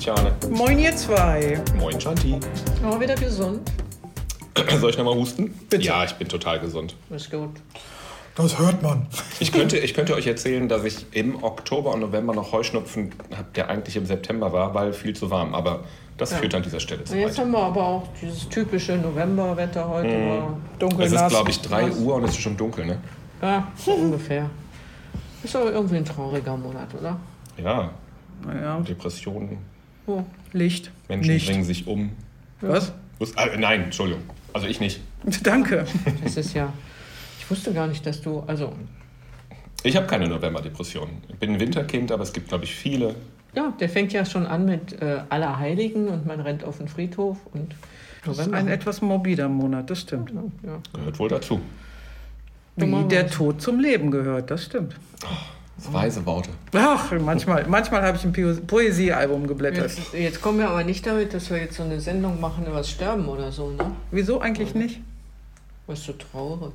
Christiane. Moin ihr zwei. Moin Shanti. Oh, wieder gesund. Soll ich nochmal husten? Bitte. Ja, ich bin total gesund. Ist gut. Das hört man. Ich könnte, ich könnte euch erzählen, dass ich im Oktober und November noch Heuschnupfen habe, der eigentlich im September war, weil viel zu warm. Aber das Ja. führt an dieser Stelle zu Jetzt weit. haben wir aber auch dieses typische Novemberwetter heute. War dunkel, Es ist, glaube ich, 3 nass. Uhr und es ist schon dunkel, ne? Ja, so ungefähr. Ist aber irgendwie ein trauriger Monat, oder? Ja, Naja. Depressionen, Oh, Licht. Menschen Nicht. bringen sich um. Was? Wus- Ah, nein, Entschuldigung. Also ich nicht. Danke. Das ist ja. Ich wusste gar nicht, dass du. Also, Ich habe keine Novemberdepressionen. Ich bin ein Winterkind, aber es gibt, glaube ich, viele. ja, der fängt ja schon an mit äh, Allerheiligen und man rennt auf den Friedhof und Das ist November. ein etwas morbider Monat, das stimmt. ja. Gehört wohl dazu. Wie der Tod zum Leben gehört, das stimmt. Das weise Worte. Ach, manchmal, manchmal habe ich ein Poesiealbum geblättert. Jetzt, jetzt kommen wir aber nicht damit, dass wir jetzt so eine Sendung machen über das Sterben oder so, ne? Wieso eigentlich nicht? Das ist so traurig.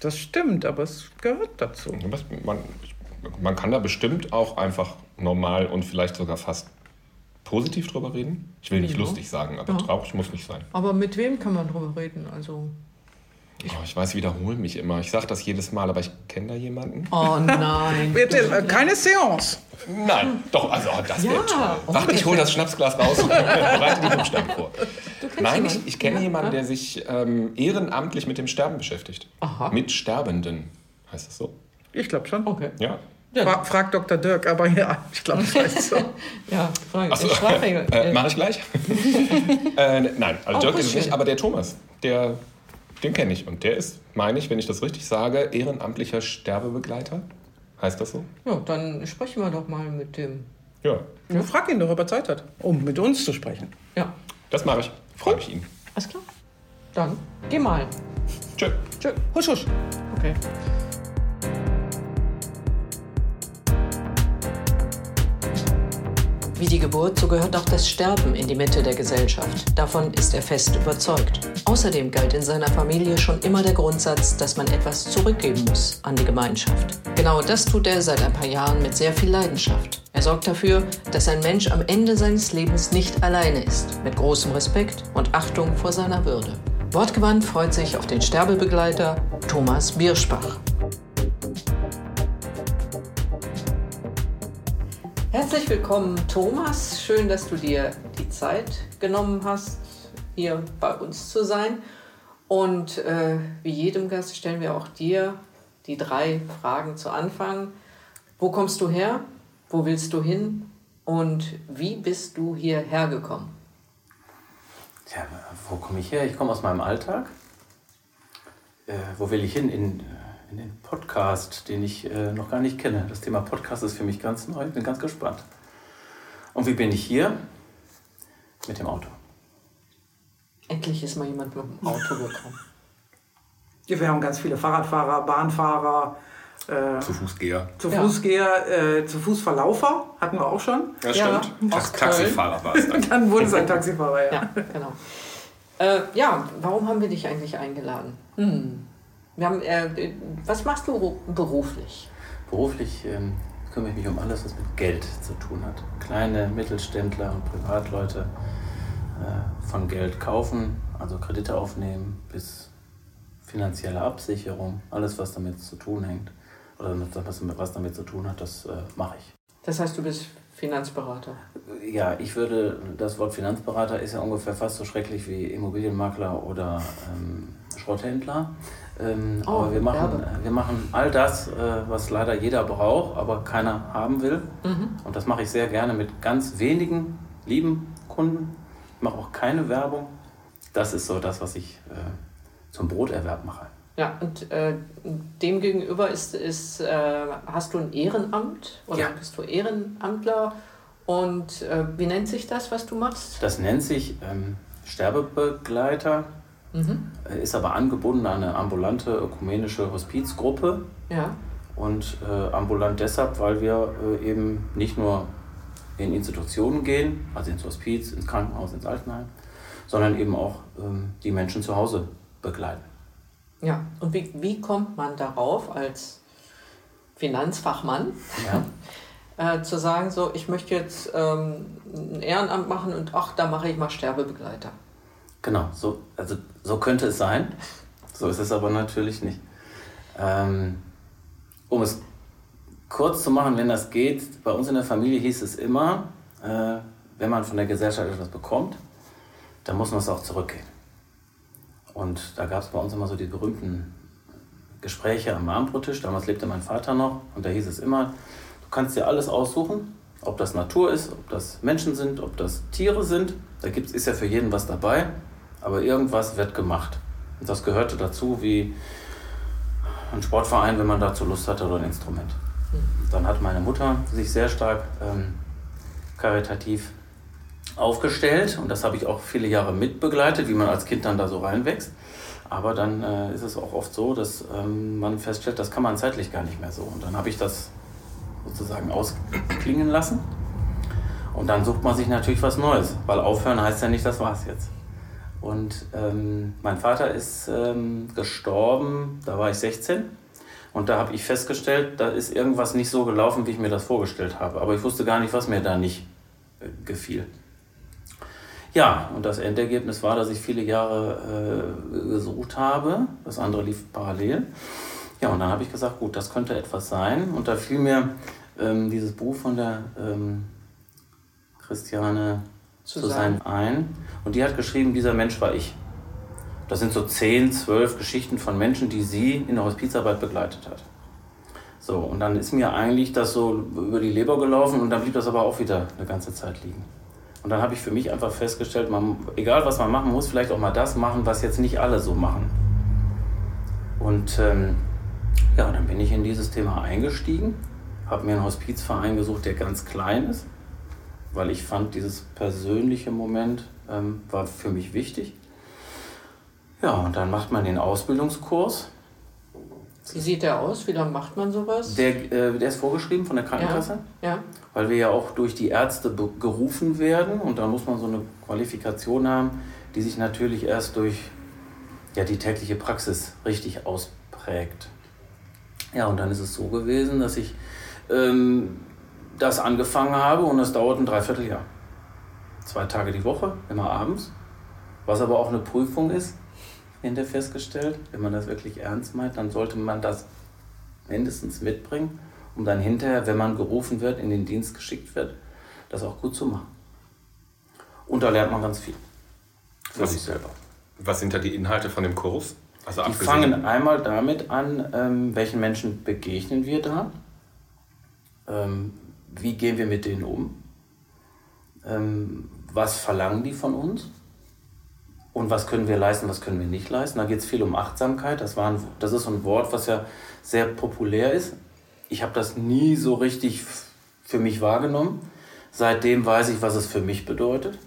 Das stimmt, aber es gehört dazu. Was- Man, man kann da bestimmt auch einfach normal und vielleicht sogar fast positiv drüber reden. Ich will nicht Ja. lustig sagen, aber Ja. traurig muss nicht sein. Aber mit wem kann man drüber reden? Also. Oh, ich weiß, ich wiederhole mich immer. Ich sage das jedes Mal, aber ich kenne da jemanden. Oh nein. Bitte, äh, keine Seance. Nein, doch, also oh, das wäre Ja, toll. oh, Warte, ich das hole das Schnapsglas raus und bereite die Buchstaben vor. Du kennst Nein, ich, ich kenne Ja? jemanden, Ja? der sich ähm, ehrenamtlich mit dem Sterben beschäftigt. Aha. Mit Sterbenden. Heißt das so? Ich glaube schon. Okay. Ja. Ja, Fra frag Dr. Dirk, aber ja, ich glaube, das heißt so. ja Frage. Achso, Sprachregel. äh, mache ich gleich. äh, nein, also Oh, Dirk ist es nicht, aber der Thomas, der, den kenne ich. Und der ist, meine ich, wenn ich das richtig sage, ehrenamtlicher Sterbebegleiter. Heißt das so? Ja, dann sprechen wir doch mal mit dem. Ja, Ja, frag ihn doch, ob er Zeit hat, um mit uns zu sprechen. Ja, das mache ich. Freue mich ihn. alles klar. Dann geh mal. Tschö. Tschö. Husch, husch. Okay. Wie die Geburt, so gehört auch das Sterben in die Mitte der Gesellschaft. Davon ist er fest überzeugt. Außerdem galt in seiner Familie schon immer der Grundsatz, dass man etwas zurückgeben muss an die Gemeinschaft. Genau das tut er seit ein paar Jahren mit sehr viel Leidenschaft. Er sorgt dafür, dass ein Mensch am Ende seines Lebens nicht alleine ist, mit großem Respekt und Achtung vor seiner Würde. Wortgewandt freut sich auf den Sterbebegleiter Thomas Bierschbach. Herzlich willkommen, Thomas. Schön, dass du dir die Zeit genommen hast, hier bei uns zu sein. Und äh, wie jedem Gast stellen wir auch dir die drei Fragen zu Anfang. Wo kommst du her? Wo willst du hin? Und wie bist du hierher gekommen? Tja, wo komme ich her? Ich komme aus meinem Alltag. Äh, wo will ich hin? In, in den Podcast, den ich äh, noch gar nicht kenne. Das Thema Podcast ist für mich ganz neu. Ich bin ganz gespannt. Und wie bin ich hier? Mit dem Auto. Endlich ist mal jemand mit dem Auto gekommen. Wir haben ganz viele Fahrradfahrer, Bahnfahrer, äh, Zu Fußgeher. zu Ja. Fußgeher, äh, zu Fußverlaufer hatten wir auch schon. Das Ja, stimmt. aus Tax Taxifahrer war es dann. Dann wurde es ein Taxifahrer, ja. Ja, genau. Äh, ja, warum haben wir dich eigentlich eingeladen? Hm. Wir haben, äh, was machst du ru- beruflich? Beruflich ähm, kümmere ich mich um alles, was mit Geld zu tun hat. Kleine Mittelständler und Privatleute äh, von Geld kaufen, also Kredite aufnehmen, bis finanzielle Absicherung, alles, was damit zu tun hängt oder was, was damit zu tun hat, das äh, mache ich. Das heißt, du bist Finanzberater. Ja, ich würde, das Wort Finanzberater ist ja ungefähr fast so schrecklich wie Immobilienmakler oder ähm, Schrotthändler. Ähm, Oh, aber wir machen, Werbe. wir machen all das, äh, was leider jeder braucht, aber keiner haben will. Mhm. Und das mache ich sehr gerne mit ganz wenigen lieben Kunden. Ich mache auch keine Werbung. Das ist so das, was ich äh, zum Broterwerb mache. Ja, und äh, dem gegenüber ist, ist, äh, hast du ein Ehrenamt oder Ja. bist du Ehrenamtler Und äh, wie nennt sich das, was du machst? Das nennt sich ähm, Sterbebegleiter, mhm. ist aber angebunden an eine ambulante ökumenische Hospizgruppe. Ja. Und äh, ambulant deshalb, weil wir äh, eben nicht nur in Institutionen gehen, also ins Hospiz, ins Krankenhaus, ins Altenheim, sondern eben auch ähm, die Menschen zu Hause begleiten. Ja, und wie, wie kommt man darauf als Finanzfachmann ja. äh, zu sagen, so, ich möchte jetzt ähm, ein Ehrenamt machen und ach, da mache ich mal Sterbebegleiter? Genau, so, also, so könnte es sein. So ist es aber natürlich nicht. Ähm, um es kurz zu machen, wenn das geht, bei uns in der Familie hieß es immer, äh, wenn man von der Gesellschaft etwas bekommt, dann muss man es auch zurückgeben. Und da gab es bei uns immer so die berühmten Gespräche am Abendbrottisch. Damals lebte mein Vater noch und da hieß es immer, du kannst dir alles aussuchen, ob das Natur ist, ob das Menschen sind, ob das Tiere sind. Da gibt's, ist ja für jeden was dabei, aber irgendwas wird gemacht. Und das gehörte dazu wie ein Sportverein, wenn man dazu Lust hatte oder ein Instrument. Dann hat meine Mutter sich sehr stark ähm, karitativ aufgestellt und das habe ich auch viele Jahre mitbegleitet, wie man als Kind dann da so reinwächst. Aber dann äh, ist es auch oft so, dass ähm, man feststellt, das kann man zeitlich gar nicht mehr so. Und dann habe ich das sozusagen ausklingen lassen. Und dann sucht man sich natürlich was Neues, weil aufhören heißt ja nicht, das war's jetzt. Und ähm, mein Vater ist ähm, gestorben, da war ich 16. Und da habe ich festgestellt, da ist irgendwas nicht so gelaufen, wie ich mir das vorgestellt habe. Aber ich wusste gar nicht, was mir da nicht äh, gefiel. Ja, und das Endergebnis war, dass ich viele Jahre äh, gesucht habe. Das andere lief parallel. Ja, und dann habe ich gesagt, gut, das könnte etwas sein. Und da fiel mir ähm, dieses Buch von der ähm, Christiane zu sein ein. Und die hat geschrieben, dieser Mensch war ich. Das sind so 10, 12 Geschichten von Menschen, die sie in der Hospizarbeit begleitet hat. So, und dann ist mir eigentlich das so über die Leber gelaufen und dann blieb das aber auch wieder eine ganze Zeit liegen. Und dann habe ich für mich einfach festgestellt, man, egal was man machen muss, vielleicht auch mal das machen, was jetzt nicht alle so machen. Und ähm, ja, dann bin ich in dieses Thema eingestiegen, habe mir einen Hospizverein gesucht, der ganz klein ist, weil ich fand, dieses persönliche Moment ähm, war für mich wichtig. Ja, und dann macht man den Ausbildungskurs. Wie sieht der aus? Wie lange macht man sowas? Der, äh, der ist vorgeschrieben von der Krankenkasse. Ja. ja. Weil wir ja auch durch die Ärzte gerufen werden und da muss man so eine Qualifikation haben, die sich natürlich erst durch ja, die tägliche Praxis richtig ausprägt. Ja, und dann ist es so gewesen, dass ich ähm, das angefangen habe und es dauert ein Dreivierteljahr. Zwei Tage die Woche, immer abends. Was aber auch eine Prüfung ist, hinter festgestellt. Wenn man das wirklich ernst meint, dann sollte man das mindestens mitbringen, um dann hinterher, wenn man gerufen wird, in den Dienst geschickt wird, das auch gut zu machen. Und da lernt man ganz viel. Für was, sich selber. Was sind da die Inhalte von dem Kurs? Also die fangen einmal damit an, ähm, welchen Menschen begegnen wir da? Ähm, wie gehen wir mit denen um? Ähm, was verlangen die von uns? und was können wir leisten, was können wir nicht leisten. Da geht es viel um Achtsamkeit. Das, war ein, das ist so ein Wort, was ja sehr populär ist. Ich habe das nie so richtig für mich wahrgenommen. Seitdem weiß ich, was es für mich bedeutet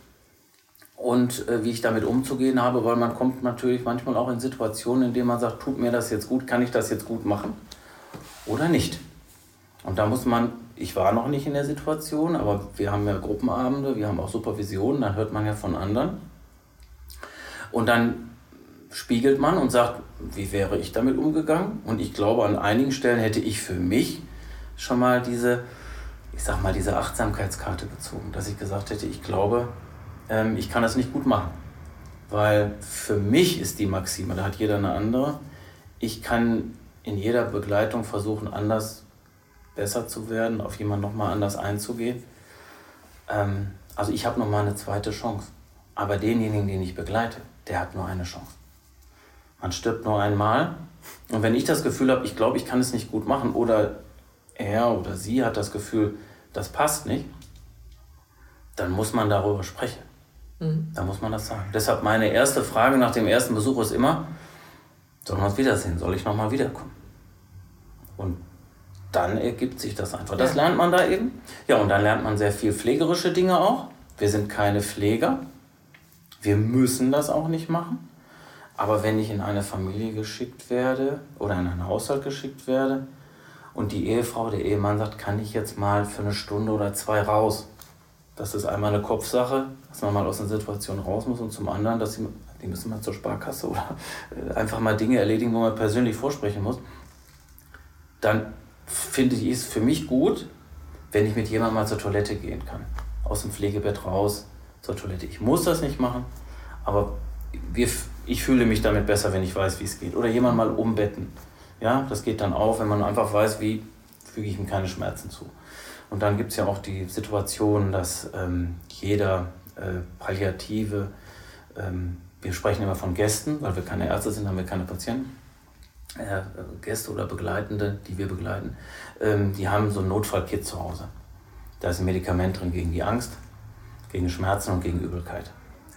und äh, wie ich damit umzugehen habe, weil man kommt natürlich manchmal auch in Situationen, in denen man sagt, tut mir das jetzt gut, kann ich das jetzt gut machen oder nicht. Und da muss man, ich war noch nicht in der Situation, aber wir haben ja Gruppenabende, wir haben auch Supervisionen, dann hört man ja von anderen und dann spiegelt man und sagt, wie wäre ich damit umgegangen? Und ich glaube, an einigen Stellen hätte ich für mich schon mal diese, ich sag mal, diese Achtsamkeitskarte gezogen, dass ich gesagt hätte, ich glaube, ähm, ich kann das nicht gut machen. Weil für mich ist die Maxime, da hat jeder eine andere, ich kann in jeder Begleitung versuchen, anders besser zu werden, auf jemanden nochmal anders einzugehen. Ähm, also ich habe nochmal eine zweite Chance. Aber denjenigen, den ich begleite, der hat nur eine Chance. Man stirbt nur einmal. Und wenn ich das Gefühl habe, ich glaube, ich kann es nicht gut machen, oder er oder sie hat das Gefühl, das passt nicht, dann muss man darüber sprechen. Mhm. Da muss man das sagen. Deshalb meine erste Frage nach dem ersten Besuch ist immer, sollen wir uns wiedersehen? Soll ich nochmal wiederkommen? Und dann ergibt sich das einfach. Das lernt man da eben. Ja, und dann lernt man sehr viel pflegerische Dinge auch. Wir sind keine Pfleger. Wir müssen das auch nicht machen. Aber wenn ich in eine Familie geschickt werde oder in einen Haushalt geschickt werde und die Ehefrau, der Ehemann sagt, kann ich jetzt mal für eine Stunde oder zwei raus. Das ist einmal eine Kopfsache, dass man mal aus einer Situation raus muss und zum anderen, dass sie, die müssen mal zur Sparkasse oder einfach mal Dinge erledigen, wo man persönlich vorsprechen muss. Dann finde ich es für mich gut, wenn ich mit jemandem mal zur Toilette gehen kann. Aus dem Pflegebett raus zur Toilette. Ich muss das nicht machen, aber wir, ich fühle mich damit besser, wenn ich weiß, wie es geht. Oder jemand mal umbetten. Ja, das geht dann auch, wenn man einfach weiß, wie füge ich ihm keine Schmerzen zu. Und dann gibt es ja auch die Situation, dass ähm, jeder äh, Palliative, ähm, wir sprechen immer von Gästen, weil wir keine Ärzte sind, haben wir keine Patienten, Gäste oder Begleitende, die wir begleiten, ähm, die haben so ein Notfallkit zu Hause. Da ist ein Medikament drin gegen die Angst, gegen Schmerzen und gegen Übelkeit.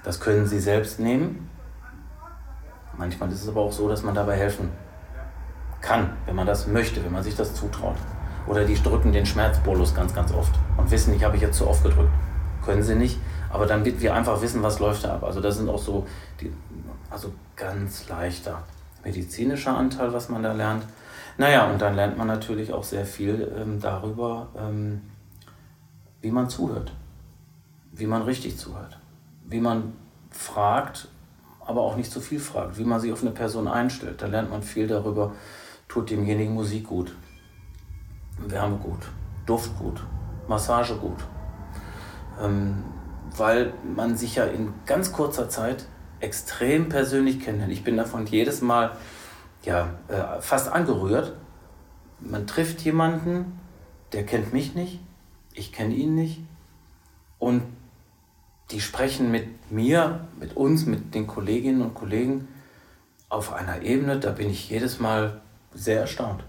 Das können Sie selbst nehmen. Manchmal ist es aber auch so, dass man dabei helfen kann, wenn man das möchte, wenn man sich das zutraut. Oder die drücken den Schmerzbolus ganz, ganz oft und wissen nicht, habe ich jetzt zu oft gedrückt. Können sie nicht, aber wird wir einfach wissen, was läuft da ab. Also das sind auch so, die, also ganz leichter medizinischer Anteil, was man da lernt. Naja, und dann lernt man natürlich auch sehr viel ähm, darüber, ähm, wie man zuhört, wie man richtig zuhört wie man fragt, aber auch nicht zu viel fragt, wie man sich auf eine Person einstellt. Da lernt man viel darüber, tut demjenigen Musik gut, Wärme gut, Duft gut, Massage gut. Ähm, weil man sich ja in ganz kurzer Zeit extrem persönlich kennenlernt. Ich bin davon jedes Mal ja, äh, fast angerührt. Man trifft jemanden, der kennt mich nicht, ich kenne ihn nicht und die sprechen mit mir, mit uns, mit den Kolleginnen und Kollegen auf einer Ebene, da bin ich jedes Mal sehr erstaunt.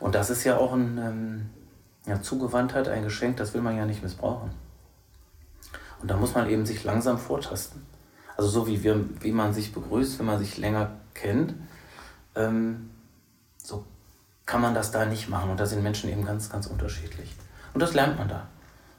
Und das ist ja auch ein, ähm, ja, Zugewandtheit, ein Geschenk, das will man ja nicht missbrauchen. Und da muss man eben sich langsam vortasten. Also so wie, wir, wie man sich begrüßt, wenn man sich länger kennt, ähm, so kann man das da nicht machen. Und da sind Menschen eben ganz, ganz unterschiedlich. Und das lernt man da.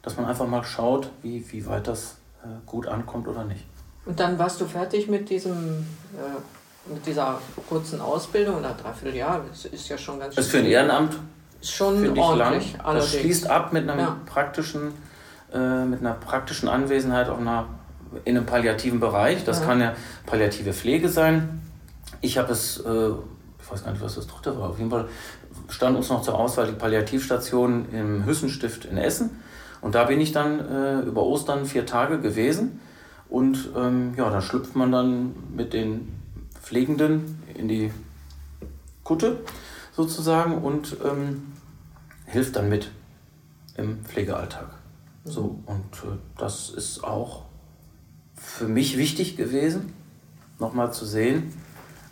Dass man einfach mal schaut, wie, wie weit das äh, gut ankommt oder nicht. Und dann warst du fertig mit diesem äh, mit dieser kurzen Ausbildung oder dreiviertel Jahr. Das ist ja schon ganz. Das ist für ein Ehrenamt schon ordentlich. Lang. Das schließt ab mit einem ja. praktischen, äh, mit einer praktischen Anwesenheit auf einer, in einem palliativen Bereich. Das ja. kann ja palliative Pflege sein. Ich habe es, äh, ich weiß gar nicht, was das dritte war. Auf jeden Fall stand uns noch zur Auswahl die Palliativstation im Hüssenstift in Essen. Und da bin ich dann äh, über Ostern vier Tage gewesen. Und ähm, ja, da schlüpft man dann mit den Pflegenden in die Kutte sozusagen und ähm, hilft dann mit im Pflegealltag. So, und äh, das ist auch für mich wichtig gewesen, nochmal zu sehen,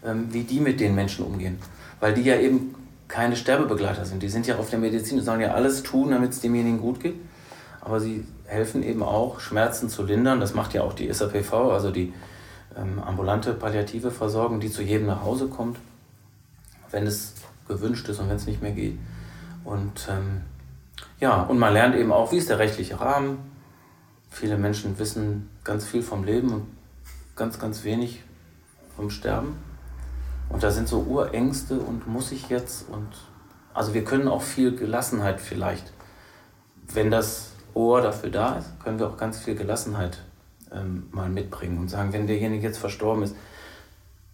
ähm, wie die mit den Menschen umgehen. Weil die ja eben keine Sterbebegleiter sind. Die sind ja auf der Medizin, die sollen ja alles tun, damit es demjenigen gut geht aber sie helfen eben auch, Schmerzen zu lindern. Das macht ja auch die SAPV, also die ähm, ambulante palliative Versorgung, die zu jedem nach Hause kommt, wenn es gewünscht ist und wenn es nicht mehr geht. Und ähm, ja, und man lernt eben auch, wie ist der rechtliche Rahmen. Viele Menschen wissen ganz viel vom Leben und ganz, ganz wenig vom Sterben. Und da sind so Urängste und muss ich jetzt und also wir können auch viel Gelassenheit vielleicht, wenn das Ohr dafür da ist, können wir auch ganz viel Gelassenheit ähm, mal mitbringen und sagen, wenn derjenige jetzt verstorben ist,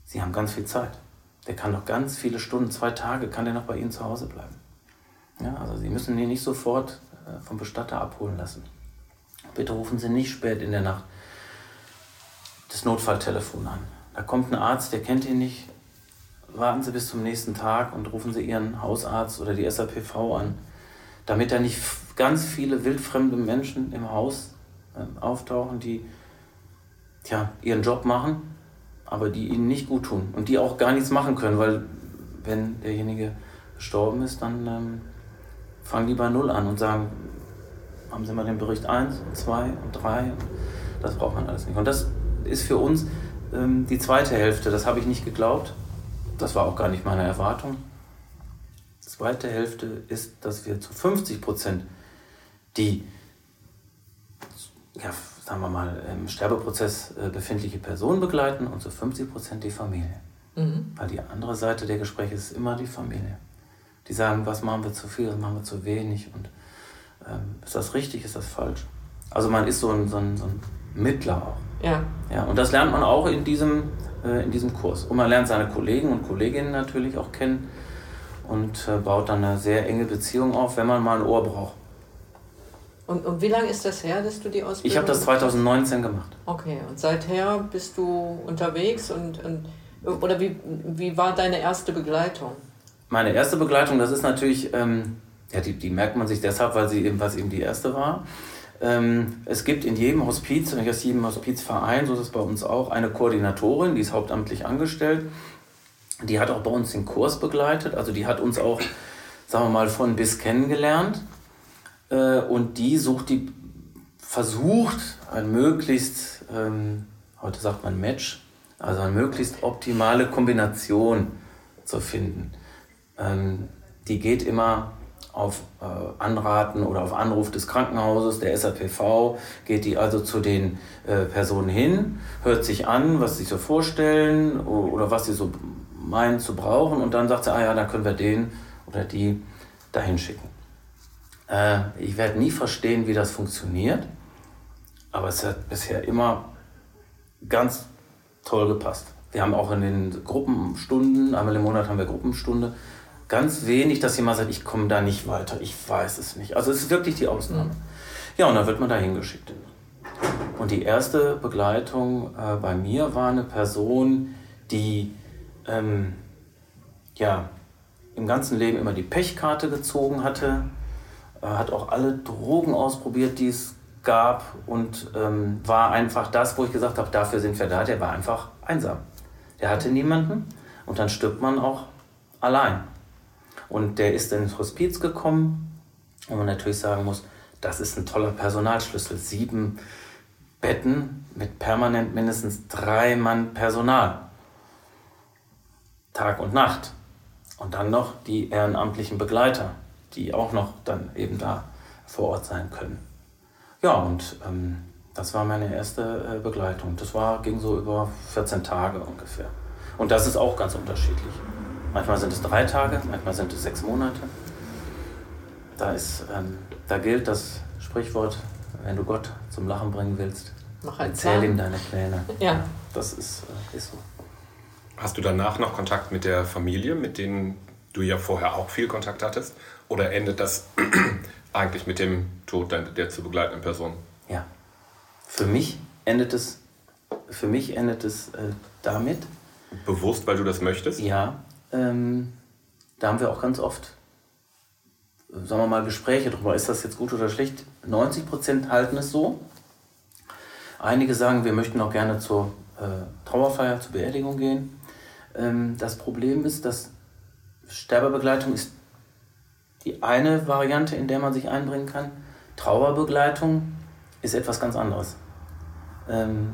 Sie haben ganz viel Zeit. Der kann noch ganz viele Stunden, zwei Tage, kann der noch bei Ihnen zu Hause bleiben. Ja, also Sie müssen ihn nicht sofort äh, vom Bestatter abholen lassen. Bitte rufen Sie nicht spät in der Nacht das Notfalltelefon an. Da kommt ein Arzt, der kennt ihn nicht. Warten Sie bis zum nächsten Tag und rufen Sie Ihren Hausarzt oder die SAPV an, damit er nicht ganz viele wildfremde Menschen im Haus äh, auftauchen, die tja, ihren Job machen, aber die ihnen nicht gut tun und die auch gar nichts machen können, weil wenn derjenige gestorben ist, dann ähm, fangen die bei Null an und sagen, haben Sie mal den Bericht 1 und 2 und 3 und das braucht man alles nicht. Und das ist für uns ähm, die zweite Hälfte, das habe ich nicht geglaubt, das war auch gar nicht meine Erwartung. zweite Hälfte ist, dass wir zu 50 Prozent die, ja, sagen wir mal, im Sterbeprozess äh, befindliche Person begleiten und zu 50 Prozent die Familie. Mhm. Weil die andere Seite der Gespräche ist immer die Familie. Die sagen, was machen wir zu viel, was machen wir zu wenig und ähm, ist das richtig, ist das falsch. Also man ist so ein, so ein, so ein Mittler auch. Ja. ja. Und das lernt man auch in diesem, äh, in diesem Kurs. Und man lernt seine Kollegen und Kolleginnen natürlich auch kennen und äh, baut dann eine sehr enge Beziehung auf, wenn man mal ein Ohr braucht. Und, und wie lange ist das her, dass du die Ausbildung Ich habe das 2019 gemacht. Okay, und seither bist du unterwegs und, und oder wie, wie war deine erste Begleitung? Meine erste Begleitung, das ist natürlich, ähm, ja, die, die merkt man sich deshalb, weil sie eben, was eben die erste war. Ähm, es gibt in jedem Hospiz, in jedem Hospizverein, so ist es bei uns auch, eine Koordinatorin, die ist hauptamtlich angestellt. Die hat auch bei uns den Kurs begleitet, also die hat uns auch, sagen wir mal, von bis kennengelernt. Äh, und die sucht die, versucht ein möglichst, ähm, heute sagt man Match, also eine möglichst optimale Kombination zu finden. Ähm, die geht immer auf äh, Anraten oder auf Anruf des Krankenhauses, der SAPV, geht die also zu den äh, Personen hin, hört sich an, was sie so vorstellen oder, was sie so meinen zu brauchen und dann sagt sie, ah ja, dann können wir den oder die dahin schicken. Äh, ich werde nie verstehen, wie das funktioniert, aber es hat bisher immer ganz toll gepasst. Wir haben auch in den Gruppenstunden, einmal im Monat haben wir Gruppenstunde, ganz wenig, dass jemand sagt, ich komme da nicht weiter, ich weiß es nicht. Also es ist wirklich die Ausnahme. Ja, und dann wird man da hingeschickt. Und die erste Begleitung äh, bei mir war eine Person, die ähm, ja, im ganzen Leben immer die Pechkarte gezogen hatte, äh, hat auch alle Drogen ausprobiert, die es gab und ähm, war einfach das, wo ich gesagt habe, dafür sind wir da. Der war einfach einsam. Der hatte niemanden und dann stirbt man auch allein. Und der ist ins Hospiz gekommen, wo man natürlich sagen muss, das ist ein toller Personalschlüssel. Sieben Betten mit permanent mindestens drei Mann Personal. Tag und Nacht. Und dann noch die ehrenamtlichen Begleiter, die auch noch dann eben da vor Ort sein können. Ja, und ähm, das war meine erste äh, Begleitung. Das war, ging so über 14 Tage ungefähr. Und das ist auch ganz unterschiedlich. Manchmal sind es drei Tage, manchmal sind es sechs Monate. Da, ist, ähm, da gilt das Sprichwort, wenn du Gott zum Lachen bringen willst, erzähl ihm deine Pläne. Ja. Das ist, äh, ist so. Hast du danach noch Kontakt mit der Familie, mit denen du ja vorher auch viel Kontakt hattest? Oder endet das eigentlich mit dem Tod der zu begleitenden Person? Ja. Für mich endet es, für mich endet es äh, damit. Bewusst, weil du das möchtest? Ja, ähm, da haben wir auch ganz oft, sagen wir mal, Gespräche darüber, ist das jetzt gut oder schlecht. 90 Prozent halten es so. Einige sagen, wir möchten auch gerne zur äh, Trauerfeier, zur Beerdigung gehen. Ähm, das Problem ist, dass Sterbebegleitung ist die eine Variante, in der man sich einbringen kann. Trauerbegleitung ist etwas ganz anderes. Ähm,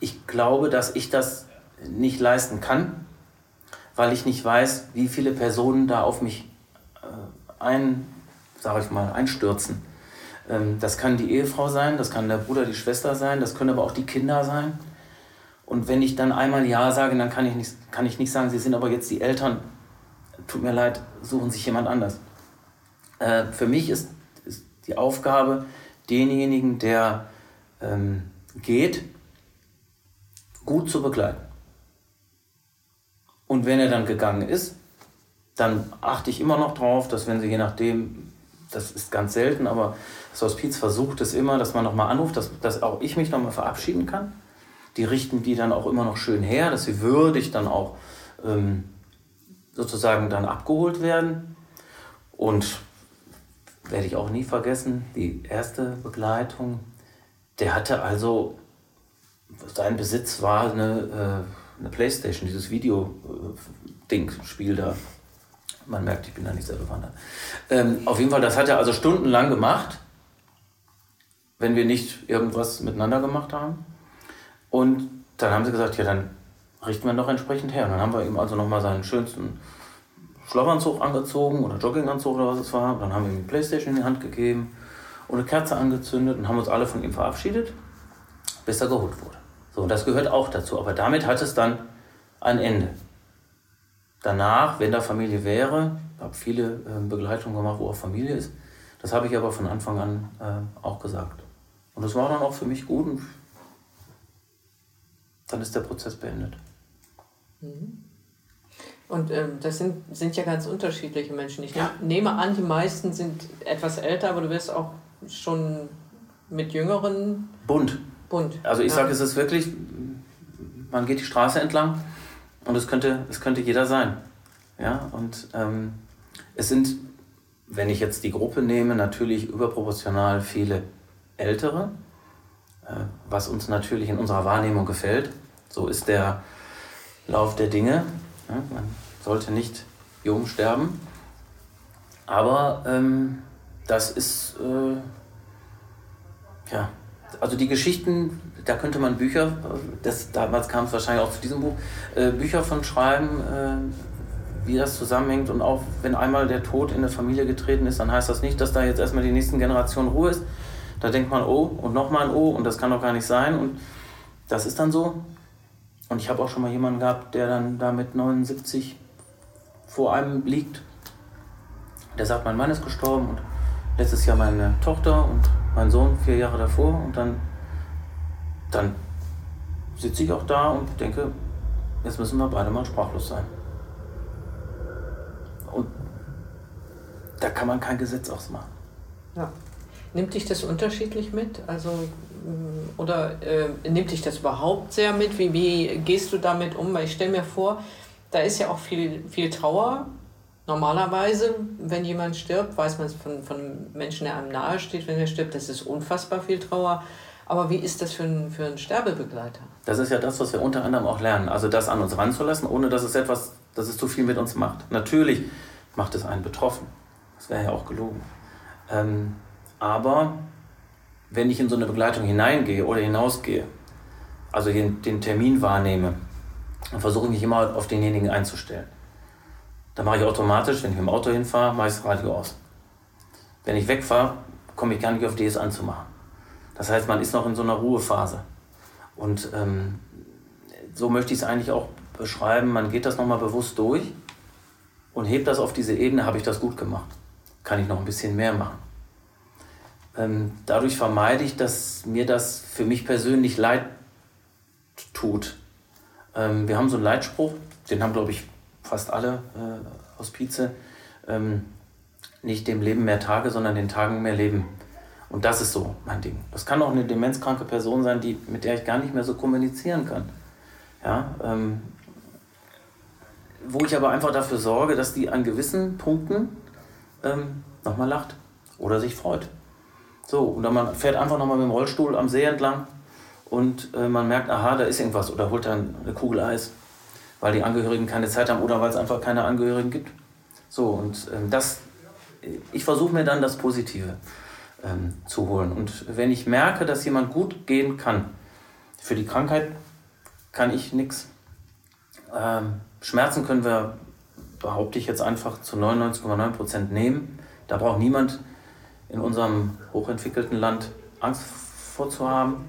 ich glaube, dass ich das nicht leisten kann, weil ich nicht weiß, wie viele Personen da auf mich äh, ein, sage ich mal, einstürzen. Ähm, das kann die Ehefrau sein, das kann der Bruder, die Schwester sein, das können aber auch die Kinder sein. Und wenn ich dann einmal Ja sage, dann kann ich nicht, kann ich nicht sagen, Sie sind aber jetzt die Eltern, tut mir leid, suchen sich jemand anders. Äh, für mich ist, ist, die Aufgabe, denjenigen, der ähm, geht, gut zu begleiten. Und wenn er dann gegangen ist, dann achte ich immer noch drauf, dass wenn sie je nachdem, das ist ganz selten, aber das Hospiz versucht es immer, dass man nochmal anruft, dass, dass auch ich mich nochmal verabschieden kann. Die richten die dann auch immer noch schön her, dass sie würdig dann auch ähm, sozusagen dann abgeholt werden. Und werde ich auch nie vergessen, die erste Begleitung, der hatte also, sein Besitz war eine... Äh, eine Playstation, dieses Video-Ding, Spiel da. Man merkt, ich bin da nicht sehr bewandert. Ähm, auf jeden Fall, das hat er also stundenlang gemacht, wenn wir nicht irgendwas miteinander gemacht haben. Und dann haben sie gesagt, ja, dann richten wir doch entsprechend her. Und dann haben wir ihm also nochmal seinen schönsten Schlafanzug angezogen oder Jogginganzug oder was es war. Dann haben wir ihm die Playstation in die Hand gegeben und eine Kerze angezündet und haben uns alle von ihm verabschiedet, bis er geholt wurde. So, das gehört auch dazu. Aber damit hat es dann ein Ende. Danach, wenn da Familie wäre, habe viele äh, Begleitungen gemacht, wo auch Familie ist. Das habe ich aber von Anfang an äh, auch gesagt. Und das war dann auch für mich gut und dann ist der Prozess beendet. Mhm. Und ähm, das sind, sind ja ganz unterschiedliche Menschen. Ich ja. nehme an, die meisten sind etwas älter, aber du wirst auch schon mit jüngeren. Bunt. Bunt. Also ich ja. sage, es ist wirklich, man geht die Straße entlang und es könnte, es könnte jeder sein. Ja, und ähm, es sind, wenn ich jetzt die Gruppe nehme, natürlich überproportional viele Ältere, äh, was uns natürlich in unserer Wahrnehmung gefällt. So ist der Lauf der Dinge. Ja, man sollte nicht jung sterben. Aber ähm, das ist, äh, ja, also die Geschichten, da könnte man Bücher, das, damals kam es wahrscheinlich auch zu diesem Buch, äh, Bücher von schreiben, äh, wie das zusammenhängt. Und auch wenn einmal der Tod in der Familie getreten ist, dann heißt das nicht, dass da jetzt erstmal die nächsten Generationen Ruhe ist. Da denkt man, oh, und nochmal ein Oh, und das kann doch gar nicht sein. Und das ist dann so. Und ich habe auch schon mal jemanden gehabt, der dann da mit 79 vor einem liegt. Der sagt, mein Mann ist gestorben und letztes Jahr meine Tochter und mein Sohn vier Jahre davor. Und dann, dann sitze ich auch da und denke, jetzt müssen wir beide mal sprachlos sein. Und da kann man kein Gesetz ausmachen. Ja. Nimmt dich das unterschiedlich mit? Also, mm, oder äh, nimmt dich das überhaupt sehr mit? Wie, wie gehst du damit um? Weil ich stelle mir vor, da ist ja auch viel, viel Trauer. Normalerweise, wenn jemand stirbt, weiß man es von, von Menschen, der einem nahe steht, wenn er stirbt, das ist unfassbar viel Trauer. Aber wie ist das für einen, für einen Sterbebegleiter? Das ist ja das, was wir unter anderem auch lernen. Also das an uns ranzulassen, ohne dass es etwas, dass es zu viel mit uns macht. Natürlich macht es einen betroffen. Das wäre ja auch gelogen. Ähm, aber wenn ich in so eine Begleitung hineingehe oder hinausgehe, also den, den Termin wahrnehme, dann versuche ich mich immer auf denjenigen einzustellen. Dann mache ich automatisch, wenn ich mit dem Auto hinfahre, mache ich das Radio aus. Wenn ich wegfahre, komme ich gar nicht auf DS anzumachen. Das heißt, man ist noch in so einer Ruhephase. Und ähm, so möchte ich es eigentlich auch beschreiben. Man geht das nochmal bewusst durch und hebt das auf diese Ebene, habe ich das gut gemacht. Kann ich noch ein bisschen mehr machen. Ähm, dadurch vermeide ich, dass mir das für mich persönlich leid tut. Ähm, wir haben so einen Leitspruch, den haben, glaube ich, fast alle äh, Hospize. Ähm, nicht dem Leben mehr Tage, sondern den Tagen mehr Leben. Und das ist so mein Ding. Das kann auch eine demenzkranke Person sein, die, mit der ich gar nicht mehr so kommunizieren kann. Ja, ähm, wo ich aber einfach dafür sorge, dass die an gewissen Punkten ähm, nochmal lacht oder sich freut. So, und man fährt einfach nochmal mit dem Rollstuhl am See entlang und äh, man merkt, aha, da ist irgendwas oder holt dann eine Kugel Eis, weil die Angehörigen keine Zeit haben oder weil es einfach keine Angehörigen gibt. So, und ähm, das, ich versuche mir dann das Positive ähm, zu holen. Und wenn ich merke, dass jemand gut gehen kann, für die Krankheit kann ich nichts. Ähm, Schmerzen können wir, behaupte ich jetzt einfach, zu 99,9 Prozent nehmen. Da braucht niemand in unserem hochentwickelten Land Angst vorzuhaben.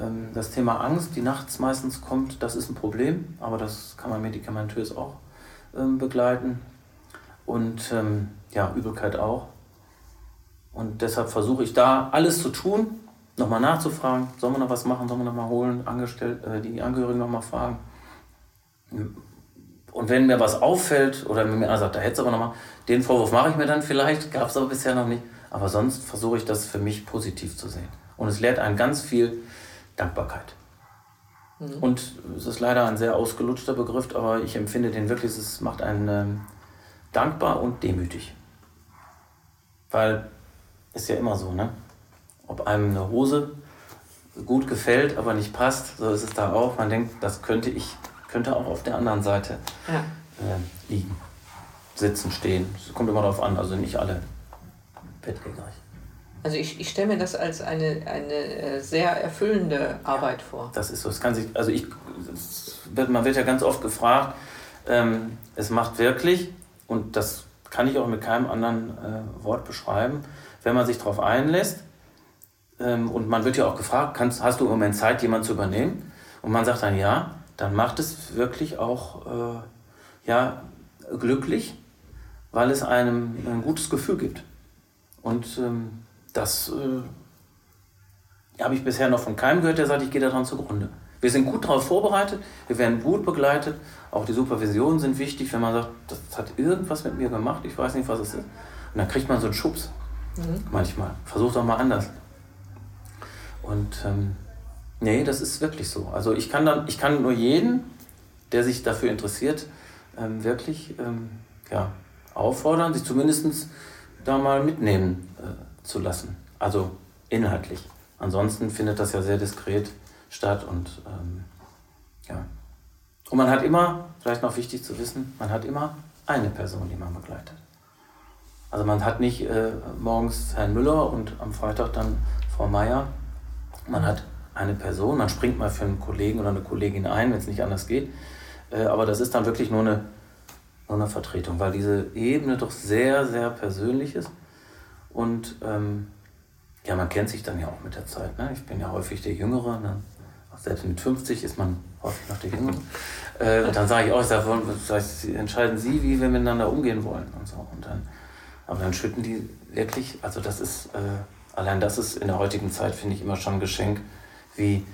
Ähm, das Thema Angst, die nachts meistens kommt, das ist ein Problem, aber das kann man medikamentös auch ähm, begleiten. Und ähm, ja, Übelkeit auch. Und deshalb versuche ich da alles zu tun, nochmal nachzufragen, sollen wir noch was machen, sollen wir noch mal holen, Angestellt, äh, die Angehörigen nochmal fragen. Und wenn mir was auffällt oder wenn mir einer sagt, da hättest du aber nochmal, den Vorwurf mache ich mir dann vielleicht, gab es aber bisher noch nicht. Aber sonst versuche ich das für mich positiv zu sehen. Und es lehrt einen ganz viel Dankbarkeit. Mhm. Und es ist leider ein sehr ausgelutschter Begriff, aber ich empfinde den wirklich, es macht einen ähm, dankbar und demütig. Weil ist ja immer so, ne? Ob einem eine Hose gut gefällt, aber nicht passt, so ist es da auch. Man denkt, das könnte ich, könnte auch auf der anderen Seite ja. äh, liegen. Sitzen, stehen. Es kommt immer darauf an, also nicht alle bettgängig. Also ich, ich stelle mir das als eine, eine äh, sehr erfüllende Arbeit vor. Das ist so. Es kann sich, also ich, wird, man wird ja ganz oft gefragt, ähm, es macht wirklich und das kann ich auch mit keinem anderen äh, Wort beschreiben, wenn man sich darauf einlässt, ähm, und man wird ja auch gefragt, kannst, hast du im Moment Zeit, jemanden zu übernehmen? Und man sagt dann ja, dann macht es wirklich auch äh, ja, glücklich, weil es einem ein gutes Gefühl gibt. Und ähm, das äh, habe ich bisher noch von keinem gehört, der sagt, ich gehe daran zugrunde. Wir sind gut darauf vorbereitet, wir werden gut begleitet, auch die Supervisionen sind wichtig, wenn man sagt, das hat irgendwas mit mir gemacht, ich weiß nicht, was es ist. Und dann kriegt man so einen Schubs mhm. manchmal. Versucht doch mal anders. Und ähm, nee, das ist wirklich so. Also ich kann dann, ich kann nur jeden, der sich dafür interessiert, ähm, wirklich ähm, ja, auffordern, sich zumindest da mal mitnehmen äh, zu lassen. Also inhaltlich. Ansonsten findet das ja sehr diskret statt und ähm, ja. Und man hat immer, vielleicht noch wichtig zu wissen, man hat immer eine Person, die man begleitet. Also man hat nicht äh, morgens Herrn Müller und am Freitag dann Frau Meier, man hat eine Person, man springt mal für einen Kollegen oder eine Kollegin ein, wenn es nicht anders geht. Äh, aber das ist dann wirklich nur eine, nur eine Vertretung, weil diese Ebene doch sehr, sehr persönlich ist. Und ähm, ja, man kennt sich dann ja auch mit der Zeit. Ne? Ich bin ja häufig der Jüngere. Ne? Selbst mit 50 ist man häufig noch der Jüngere. Äh, und dann sage ich auch, ich sage, entscheiden Sie, wie wir miteinander umgehen wollen. Und so. Und dann, aber dann schütten die wirklich, also das ist. Äh, Allein das ist in der heutigen Zeit, finde ich, immer schon ein Geschenk, wie,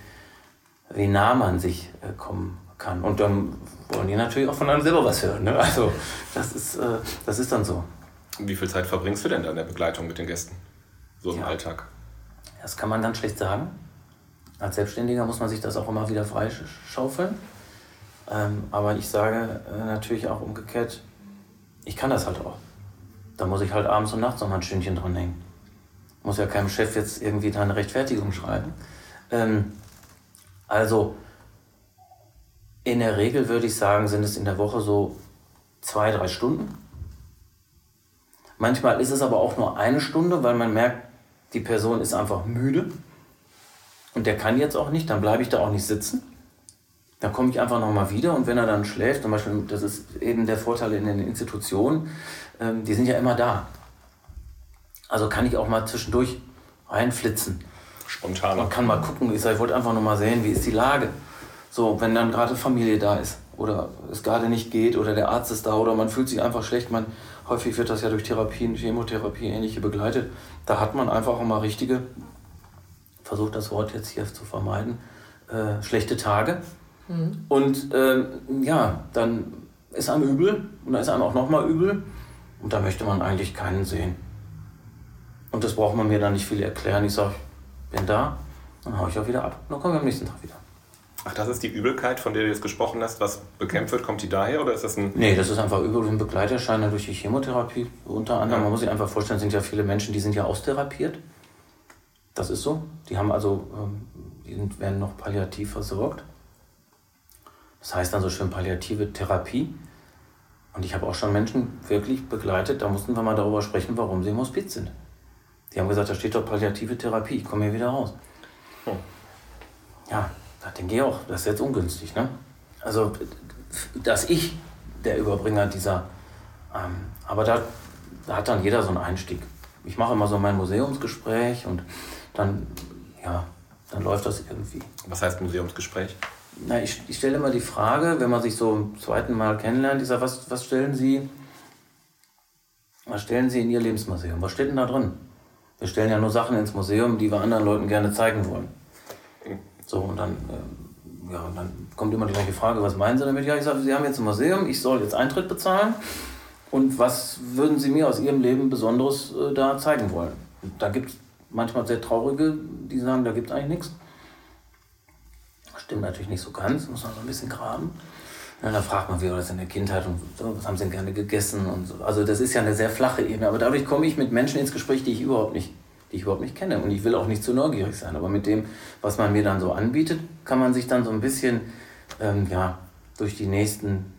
wie nah man sich äh, kommen kann. Und dann wollen die natürlich auch von einem selber was hören. Ne? Also das ist, äh, das ist dann so. Wie viel Zeit verbringst du denn da in der Begleitung mit den Gästen? So im ja. Alltag? Das kann man ganz schlecht sagen. Als Selbstständiger muss man sich das auch immer wieder freischaufeln. Ähm, aber ich sage äh, natürlich auch umgekehrt, ich kann das halt auch. Da muss ich halt abends und nachts noch mal ein Stündchen dran hängen muss ja keinem Chef jetzt irgendwie da eine Rechtfertigung schreiben. Ähm, also in der Regel würde ich sagen, sind es in der Woche so zwei, drei Stunden. Manchmal ist es aber auch nur eine Stunde, weil man merkt, die Person ist einfach müde und der kann jetzt auch nicht, dann bleibe ich da auch nicht sitzen. Dann komme ich einfach nochmal wieder und wenn er dann schläft, zum Beispiel, das ist eben der Vorteil in den Institutionen, ähm, die sind ja immer da. Also kann ich auch mal zwischendurch reinflitzen. Spontan. Man kann mal gucken, ich, wollte einfach nur mal sehen, wie ist die Lage. So, wenn dann gerade Familie da ist oder es gerade nicht geht oder der Arzt ist da oder man fühlt sich einfach schlecht. Man, häufig wird das ja durch Therapien, Chemotherapie, ähnliche begleitet. Da hat man einfach auch mal richtige, versucht das Wort jetzt hier zu vermeiden, äh, schlechte Tage. Mhm. Und äh, ja, dann ist einem übel und dann ist einem auch nochmal übel und da möchte man eigentlich keinen sehen. Und das braucht man mir dann nicht viel erklären. Ich sage, bin da, dann haue ich auch wieder ab. Dann kommen wir am nächsten Tag wieder. Ach, das ist die Übelkeit, von der du jetzt gesprochen hast, was bekämpft wird, kommt die daher oder ist das ein. Nee, das ist einfach Übel und Begleiterscheinung durch die Chemotherapie unter anderem. Ja. Man muss sich einfach vorstellen, es sind ja viele Menschen, die sind ja austherapiert. Das ist so. Die haben also, ähm, die werden noch palliativ versorgt. Das heißt dann so schön palliative Therapie. Und ich habe auch schon Menschen wirklich begleitet, da mussten wir mal darüber sprechen, warum sie im Hospiz sind. Die haben gesagt, da steht doch palliative Therapie, ich komme hier wieder raus. Hm. Ja, da denke ich auch, das ist jetzt ungünstig. Ne? Also, dass ich der Überbringer dieser, ähm, aber da, da hat dann jeder so einen Einstieg. Ich mache immer so mein Museumsgespräch und dann, ja, dann läuft das irgendwie. Was heißt Museumsgespräch? Na, ich, ich stelle immer die Frage, wenn man sich so zum zweiten Mal kennenlernt, ich sage, was, was stellen Sie, was stellen Sie in Ihr Lebensmuseum? Was steht denn da drin? Wir stellen ja nur Sachen ins Museum, die wir anderen Leuten gerne zeigen wollen. So, und dann, äh, ja, und dann kommt immer die gleiche Frage, was meinen Sie damit? Ja, ich sage, Sie haben jetzt ein Museum, ich soll jetzt Eintritt bezahlen. Und was würden Sie mir aus Ihrem Leben Besonderes äh, da zeigen wollen? Und da gibt es manchmal sehr traurige, die sagen, da gibt es eigentlich nichts. Stimmt natürlich nicht so ganz, muss man so ein bisschen graben. Ja, da fragt man, wie war das in der Kindheit und was haben sie denn gerne gegessen und so. Also das ist ja eine sehr flache Ebene, aber dadurch komme ich mit Menschen ins Gespräch, die ich überhaupt nicht, die ich überhaupt nicht kenne. Und ich will auch nicht zu neugierig sein, aber mit dem, was man mir dann so anbietet, kann man sich dann so ein bisschen ähm, ja, durch die nächsten,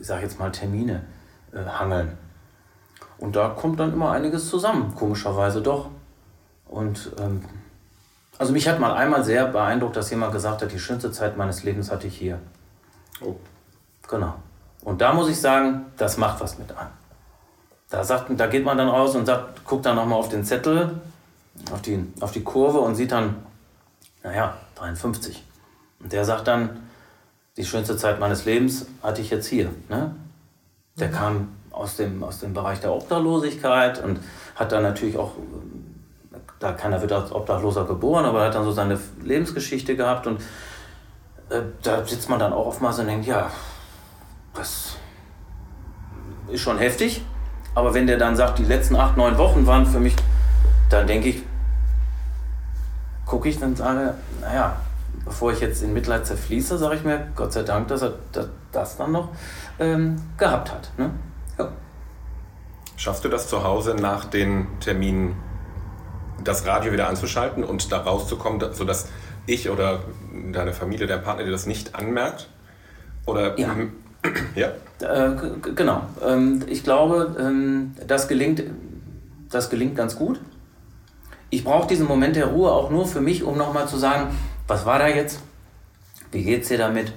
ich sage jetzt mal, Termine äh, hangeln. Und da kommt dann immer einiges zusammen, komischerweise doch. Und ähm, also mich hat mal einmal sehr beeindruckt, dass jemand gesagt hat, die schönste Zeit meines Lebens hatte ich hier. Oh. Genau. Und da muss ich sagen, das macht was mit einem. Da, sagt, da geht man dann raus und sagt, guckt dann nochmal auf den Zettel, auf die, auf die Kurve und sieht dann, naja, 53. Und der sagt dann, die schönste Zeit meines Lebens hatte ich jetzt hier. Ne? Der mhm. kam aus dem, aus dem Bereich der Obdachlosigkeit und hat dann natürlich auch, da keiner wird als Obdachloser geboren, aber er hat dann so seine Lebensgeschichte gehabt und äh, da sitzt man dann auch oftmals und denkt, ja, das ist schon heftig, aber wenn der dann sagt, die letzten acht, neun Wochen waren für mich, dann denke ich, gucke ich dann sage, naja, bevor ich jetzt in Mitleid zerfließe, sage ich mir, Gott sei Dank, dass er das dann noch ähm, gehabt hat. Ne? Ja. Schaffst du das zu Hause nach den Terminen, das Radio wieder anzuschalten und da rauszukommen, sodass ich oder deine Familie, dein Partner dir das nicht anmerkt? Oder ja. ja? Äh, genau. Ähm, ich glaube, ähm, das, gelingt, das gelingt ganz gut. Ich brauche diesen Moment der Ruhe auch nur für mich, um nochmal zu sagen, was war da jetzt? Wie geht's dir damit?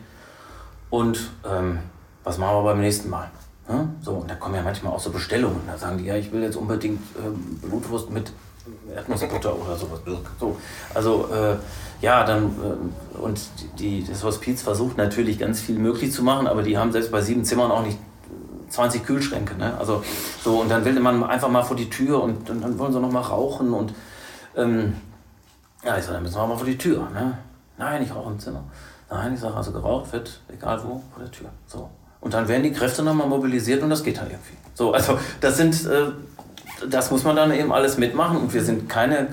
Und ähm, was machen wir beim nächsten Mal? Ja? So, und da kommen ja manchmal auch so Bestellungen. Da sagen die, ja, ich will jetzt unbedingt ähm, Blutwurst mit Erdnussbutter oder sowas. So, also äh, ja, dann äh, und die, das Hospiz versucht natürlich ganz viel möglich zu machen, aber die haben selbst bei sieben Zimmern auch nicht 20 Kühlschränke. Ne? Also so und dann will man einfach mal vor die Tür und, und dann wollen sie noch mal rauchen und ähm, ja, ich sage, dann müssen wir mal vor die Tür. Ne? Nein, ich rauche im Zimmer. Nein, ich sage, also geraucht wird, egal wo, vor der Tür. So. Und dann werden die Kräfte nochmal mobilisiert und das geht dann irgendwie. So, also das sind, äh, das muss man dann eben alles mitmachen und wir sind keine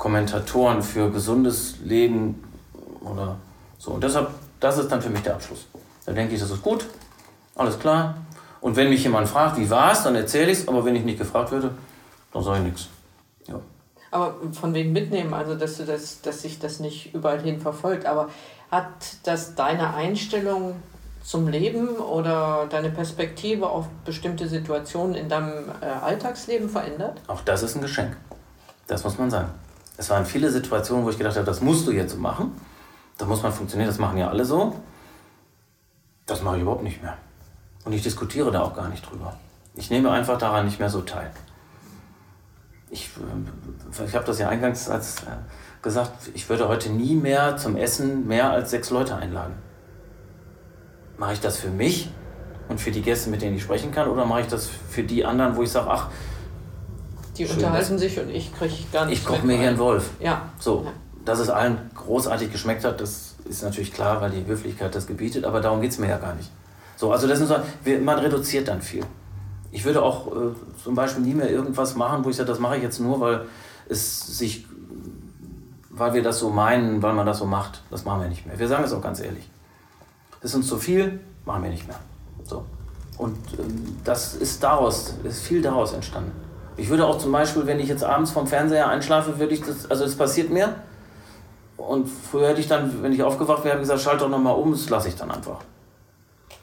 Kommentatoren für gesundes Leben oder so. Und deshalb, das ist dann für mich der Abschluss. Da denke ich, das ist gut, alles klar. Und wenn mich jemand fragt, wie war es, dann erzähle ich es, aber wenn ich nicht gefragt würde, dann sage ich nichts. Ja. Aber von wegen mitnehmen, also dass du das, dass sich das nicht überall hin verfolgt. Aber hat das deine Einstellung zum Leben oder deine Perspektive auf bestimmte Situationen in deinem äh, Alltagsleben verändert? Auch das ist ein Geschenk. Das muss man sagen. Es waren viele Situationen, wo ich gedacht habe, das musst du jetzt so machen. Da muss man funktionieren, das machen ja alle so. Das mache ich überhaupt nicht mehr. Und ich diskutiere da auch gar nicht drüber. Ich nehme einfach daran nicht mehr so teil ich, äh, ich habe das ja eingangs als, äh, gesagt, ich würde heute nie mehr zum Essen mehr als sechs Leute einladen. Mache ich das für mich und für die Gäste, mit denen ich sprechen kann, oder mache ich das für die anderen, wo ich sage, ach, die unterhalten sich und ich kriege gar nicht. Ich koche mir hier einen Wolf. Ja. So, ja. dass es allen großartig geschmeckt hat, das ist natürlich klar, weil die Höflichkeit das gebietet, aber darum geht es mir ja gar nicht. So, also das ist man reduziert dann viel ich würde auch äh, zum Beispiel nie mehr irgendwas machen, wo ich sage, das mache ich jetzt nur, weil es sich, weil wir das so meinen, weil man das so macht. Das machen wir nicht mehr. Wir sagen es auch ganz ehrlich. Das ist uns zu viel, machen wir nicht mehr. So. Und ähm, das ist daraus, ist viel daraus entstanden. Ich würde auch zum Beispiel, wenn ich jetzt abends vom Fernseher einschlafe, würde ich das, also es passiert mir. Und früher hätte ich dann, wenn ich aufgewacht wäre, gesagt, schalte doch nochmal um, das lasse ich dann einfach.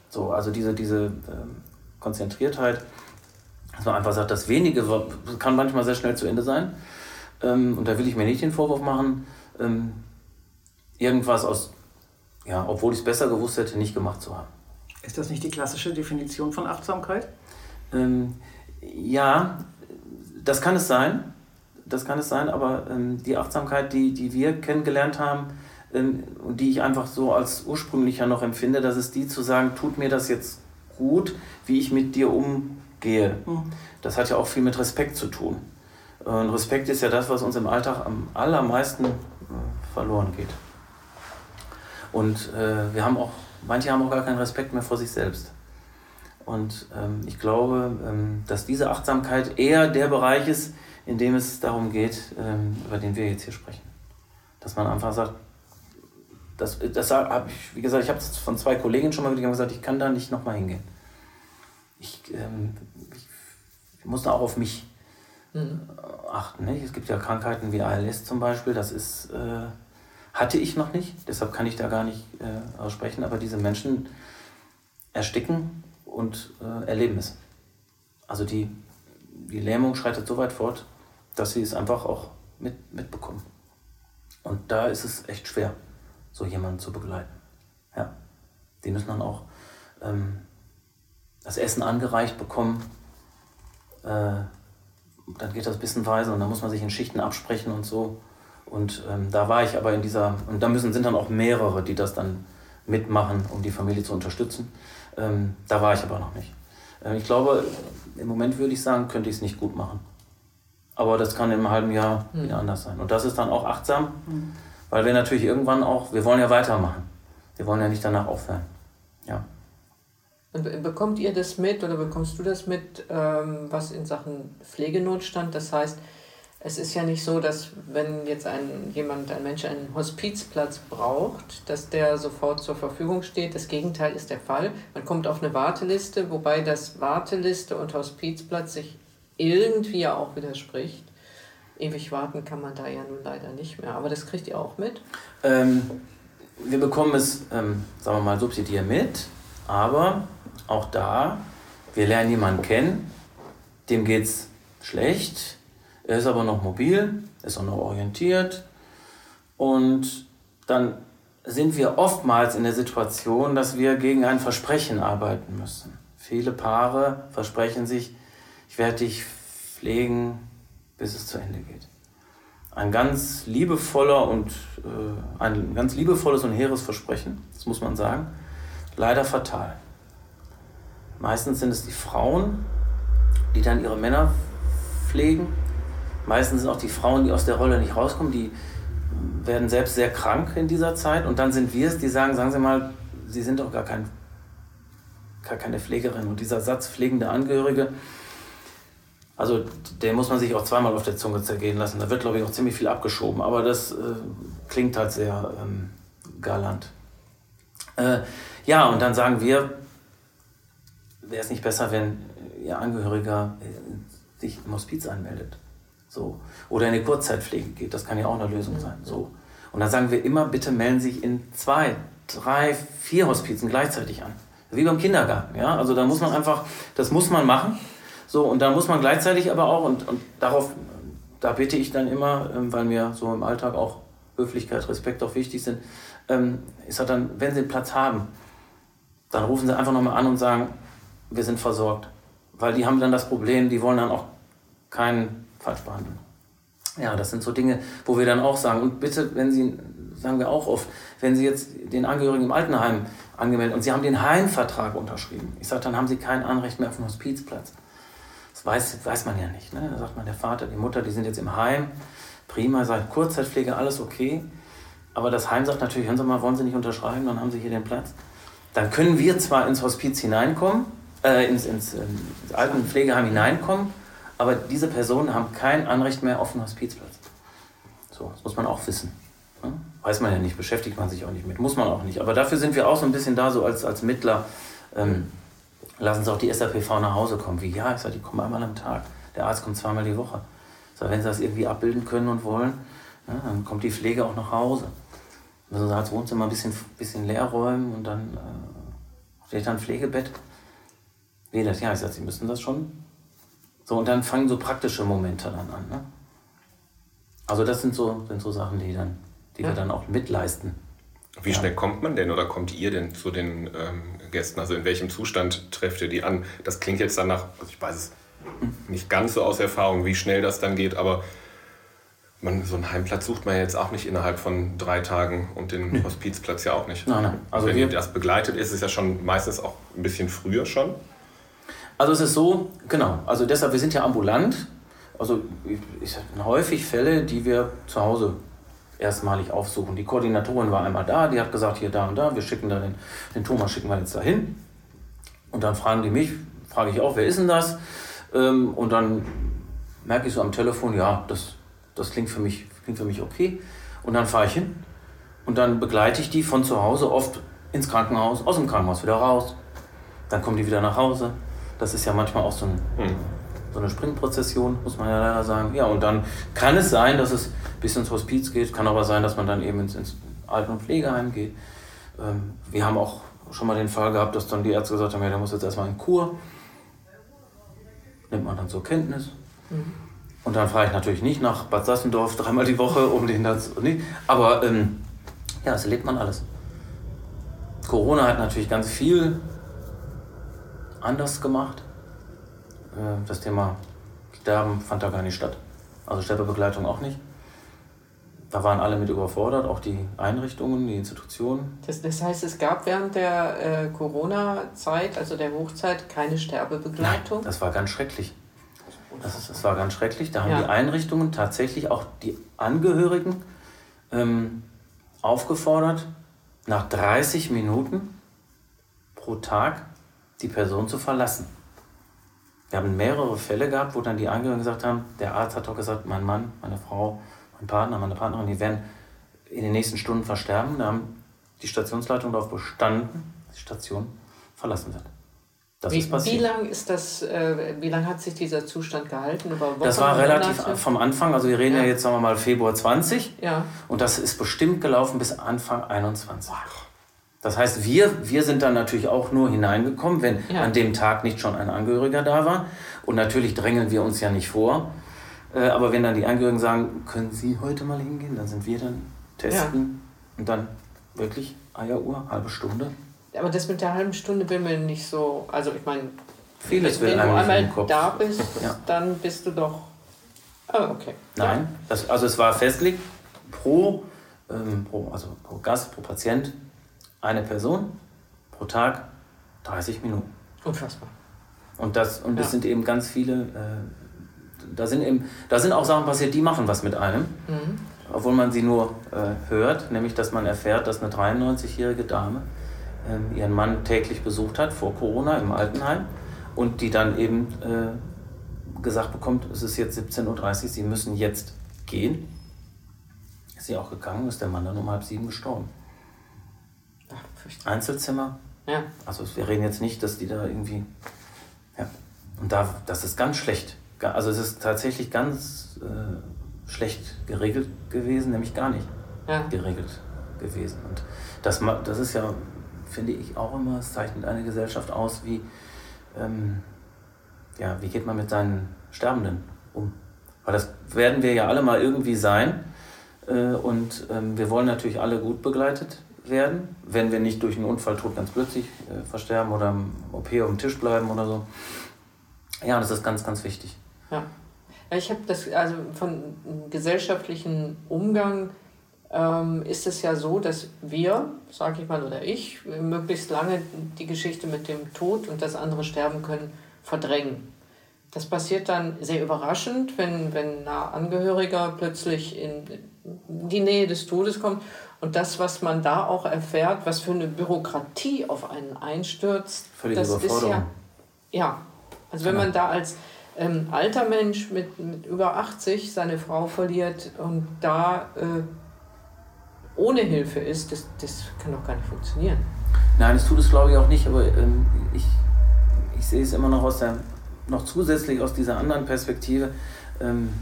So, also diese, diese ähm, Konzentriertheit, dass man einfach sagt, das Wenige kann manchmal sehr schnell zu Ende sein. Ähm, und da will ich mir nicht den Vorwurf machen, ähm, irgendwas aus, ja, obwohl ich es besser gewusst hätte, nicht gemacht zu haben. Ist das nicht die klassische Definition von Achtsamkeit? Ähm, ja, das kann es sein. Das kann es sein, aber ähm, die Achtsamkeit, die, die wir kennengelernt haben ähm, und die ich einfach so als ursprünglicher noch empfinde, das ist die zu sagen, tut mir das jetzt gut, wie ich mit dir umgehe. Mhm. Das hat ja auch viel mit Respekt zu tun. Und Respekt ist ja das, was uns im Alltag am allermeisten äh, verloren geht. Und äh, wir haben auch, manche haben auch gar keinen Respekt mehr vor sich selbst. Und ähm, ich glaube, ähm, dass diese Achtsamkeit eher der Bereich ist, in dem es darum geht, ähm, über den wir jetzt hier sprechen. Dass man einfach sagt, das, das habe ich, wie gesagt, ich habe es von zwei Kollegen schon mal wieder gesagt, ich kann da nicht nochmal hingehen. Ich, ähm, ich, muss da auch auf mich mhm. achten. Ne? Es gibt ja Krankheiten wie ALS zum Beispiel, das ist, äh, hatte ich noch nicht, deshalb kann ich da gar nicht äh, aussprechen, aber diese Menschen ersticken und äh, erleben es. Also die, die Lähmung schreitet so weit fort, dass sie es einfach auch mit, mitbekommen. Und da ist es echt schwer so jemanden zu begleiten. Ja. Die müssen dann auch ähm, das Essen angereicht bekommen. Äh, dann geht das ein und dann muss man sich in Schichten absprechen und so. Und ähm, da war ich aber in dieser, und da müssen, sind dann auch mehrere, die das dann mitmachen, um die Familie zu unterstützen. Ähm, da war ich aber noch nicht. Äh, ich glaube, im Moment würde ich sagen, könnte ich es nicht gut machen. Aber das kann im halben Jahr mhm. wieder anders sein. Und das ist dann auch achtsam, mhm. weil wir natürlich irgendwann auch, wir wollen ja weitermachen. Wir wollen ja nicht danach aufhören. Ja. Und bekommt ihr das mit oder bekommst du das mit, ähm, was in Sachen Pflegenotstand? Das heißt, es ist ja nicht so, dass wenn jetzt ein, jemand, ein Mensch einen Hospizplatz braucht, dass der sofort zur Verfügung steht. Das Gegenteil ist der Fall. Man kommt auf eine Warteliste, wobei das Warteliste und Hospizplatz sich irgendwie ja auch widerspricht. Ewig warten kann man da ja nun leider nicht mehr. Aber das kriegt ihr auch mit? Ähm, wir bekommen es, ähm, sagen wir mal, subsidiär mit. Aber auch da, wir lernen jemanden kennen, dem geht es schlecht, er ist aber noch mobil, ist auch noch orientiert und dann sind wir oftmals in der Situation, dass wir gegen ein Versprechen arbeiten müssen. Viele Paare versprechen sich, ich werde dich pflegen, bis es zu Ende geht. Ein ganz liebevoller und äh, ein ganz liebevolles und hehres Versprechen, das muss man sagen leider fatal. Meistens sind es die Frauen, die dann ihre Männer pflegen. Meistens sind auch die Frauen, die aus der Rolle nicht rauskommen, die werden selbst sehr krank in dieser Zeit. Und dann sind wir es, die sagen, sagen Sie mal, Sie sind doch gar, kein, gar keine Pflegerin. Und dieser Satz pflegende Angehörige, also den muss man sich auch zweimal auf der Zunge zergehen lassen. Da wird, glaube ich, auch ziemlich viel abgeschoben. Aber das äh, klingt halt sehr ähm, galant. Äh, ja, und dann sagen wir, wäre es nicht besser, wenn Ihr Angehöriger äh, sich im Hospiz anmeldet? So. Oder in eine Kurzzeitpflege geht, das kann ja auch eine Lösung sein. So. Und dann sagen wir immer, bitte melden Sie sich in zwei, drei, vier Hospizen gleichzeitig an. Wie beim Kindergarten. Ja? Also da muss man einfach, das muss man machen. So, und dann muss man gleichzeitig aber auch, und, und darauf, da bitte ich dann immer, ähm, weil mir so im Alltag auch Höflichkeit, Respekt auch wichtig sind, ähm, ist halt dann, wenn Sie einen Platz haben, dann rufen sie einfach nochmal an und sagen, wir sind versorgt. Weil die haben dann das Problem, die wollen dann auch keinen falsch behandeln. Ja, das sind so Dinge, wo wir dann auch sagen, und bitte, wenn Sie, sagen wir auch oft, wenn Sie jetzt den Angehörigen im Altenheim angemeldet und Sie haben den Heimvertrag unterschrieben, ich sage, dann haben Sie kein Anrecht mehr auf einen Hospizplatz. Das weiß, weiß man ja nicht. Ne? Da sagt man, der Vater, die Mutter, die sind jetzt im Heim, prima, seit Kurzzeitpflege, alles okay. Aber das Heim sagt natürlich, hören Sie mal, wollen Sie nicht unterschreiben, dann haben Sie hier den Platz dann können wir zwar ins Hospiz hineinkommen, äh, ins, ins, ähm, ins Altenpflegeheim hineinkommen, aber diese Personen haben kein Anrecht mehr auf einen Hospizplatz. So, das muss man auch wissen. Weiß man ja nicht, beschäftigt man sich auch nicht mit, muss man auch nicht. Aber dafür sind wir auch so ein bisschen da, so als, als Mittler. Ähm, lassen Sie auch die SAPV nach Hause kommen. Wie, ja, ich sage, die kommen einmal am Tag. Der Arzt kommt zweimal die Woche. Ich sage, wenn Sie das irgendwie abbilden können und wollen, ja, dann kommt die Pflege auch nach Hause müssen sie das Wohnzimmer ein bisschen, bisschen leer räumen und dann äh, da ein Pflegebett. Wie das? Ja, ich sage, sie müssen das schon. So, und dann fangen so praktische Momente dann an. Ne? Also das sind so, sind so Sachen, die, dann, die ja. wir dann auch mitleisten. Wie ja. schnell kommt man denn oder kommt ihr denn zu den ähm, Gästen? Also in welchem Zustand trefft ihr die an? Das klingt jetzt danach, also ich weiß es nicht ganz so aus Erfahrung, wie schnell das dann geht, aber man, so einen Heimplatz sucht man jetzt auch nicht innerhalb von drei Tagen und den nee. Hospizplatz ja auch nicht. Nein, nein. Also wenn ihr das begleitet, ist es ja schon meistens auch ein bisschen früher schon. Also es ist so, genau, also deshalb, wir sind ja ambulant. Also ich sag, häufig Fälle, die wir zu Hause erstmalig aufsuchen. Die Koordinatorin war einmal da, die hat gesagt, hier, da und da, wir schicken da den, den Thomas, schicken wir jetzt dahin. Und dann fragen die mich, frage ich auch, wer ist denn das? Ähm, und dann merke ich so am Telefon, ja, das das klingt für mich, klingt für mich okay. Und dann fahre ich hin und dann begleite ich die von zu Hause oft ins Krankenhaus, aus dem Krankenhaus wieder raus. Dann kommen die wieder nach Hause. Das ist ja manchmal auch so, ein, mhm. so eine Springprozession, muss man ja leider sagen. Ja, und dann kann es sein, dass es bis ins Hospiz geht, kann aber sein, dass man dann eben ins, ins Alten- und Pflegeheim geht. Ähm, wir haben auch schon mal den Fall gehabt, dass dann die Ärzte gesagt haben, ja, der muss jetzt erstmal in Kur. Nimmt man dann zur Kenntnis. Mhm. Und dann fahre ich natürlich nicht nach Bad Sassendorf dreimal die Woche, um den das. Nee. Aber ähm, ja, das erlebt man alles. Corona hat natürlich ganz viel anders gemacht. Äh, das Thema Sterben fand da gar nicht statt. Also Sterbebegleitung auch nicht. Da waren alle mit überfordert, auch die Einrichtungen, die Institutionen. Das, das heißt, es gab während der äh, Corona-Zeit, also der Hochzeit, keine Sterbebegleitung? Nein, das war ganz schrecklich. Das, ist, das war ganz schrecklich. Da haben ja. die Einrichtungen tatsächlich auch die Angehörigen ähm, aufgefordert, nach 30 Minuten pro Tag die Person zu verlassen. Wir haben mehrere Fälle gehabt, wo dann die Angehörigen gesagt haben, der Arzt hat doch gesagt, mein Mann, meine Frau, mein Partner, meine Partnerin, die werden in den nächsten Stunden versterben. Da haben die Stationsleitung darauf bestanden, dass die Station verlassen wird. Das wie, ist passiert. Wie lange ist das, äh, wie lange hat sich dieser Zustand gehalten? Über Wochen, das war relativ Monate? vom Anfang, also wir reden ja. ja. jetzt sagen wir mal Februar 20 ja. und das ist bestimmt gelaufen bis Anfang 21. Das heißt, wir, wir sind dann natürlich auch nur hineingekommen, wenn ja. an dem Tag nicht schon ein Angehöriger da war. Und natürlich drängeln wir uns ja nicht vor. Äh, aber wenn dann die Angehörigen sagen, können Sie heute mal hingehen, dann sind wir dann testen und dann wirklich Eieruhr, halbe Stunde aber das mit der halben Stunde will mir nicht so. Also ich meine, Vieles wenn, wenn du einmal da bist, ja. dann bist du doch. Oh, okay. Nein, ja. das, also es war festgelegt pro, ähm, pro, also pro Gast, pro Patient eine Person pro Tag 30 Minuten. Unfassbar. Und das, und das ja. sind eben ganz viele, äh, da, sind eben, da sind auch Sachen passiert, die machen was mit einem, mhm. obwohl man sie nur äh, hört, nämlich dass man erfährt, dass eine 93-jährige Dame ähm, ihren Mann täglich besucht hat vor Corona im Altenheim und die dann eben äh, gesagt bekommt, es ist jetzt 17.30 Uhr, Sie müssen jetzt gehen. Ist sie auch gegangen, ist der Mann dann um halb sieben gestorben. Einzelzimmer. Ja. Also wir reden jetzt nicht, dass die da irgendwie. Ja. Und da, das ist ganz schlecht. Also es ist tatsächlich ganz äh, schlecht geregelt gewesen, nämlich gar nicht ja. geregelt gewesen. Und das, das ist ja finde ich auch immer, es zeichnet eine Gesellschaft aus, wie, ähm, ja, wie geht man mit seinen Sterbenden um. Weil das werden wir ja alle mal irgendwie sein. Äh, und ähm, wir wollen natürlich alle gut begleitet werden, wenn wir nicht durch einen Unfalltod ganz plötzlich äh, versterben oder im OP auf dem Tisch bleiben oder so. Ja, das ist ganz, ganz wichtig. Ja. Ich habe das, also von gesellschaftlichen Umgang ähm, ist es ja so, dass wir, sage ich mal, oder ich, möglichst lange die Geschichte mit dem Tod und das andere sterben können, verdrängen. Das passiert dann sehr überraschend, wenn, wenn ein Angehöriger plötzlich in die Nähe des Todes kommt. Und das, was man da auch erfährt, was für eine Bürokratie auf einen einstürzt, Völlige das ist ja. Ja, also wenn man da als ähm, alter Mensch mit, mit über 80 seine Frau verliert und da äh, ohne Hilfe ist, das, das kann doch gar nicht funktionieren. Nein, das tut es glaube ich auch nicht, aber ähm, ich, ich sehe es immer noch aus der, noch zusätzlich aus dieser anderen Perspektive, ähm,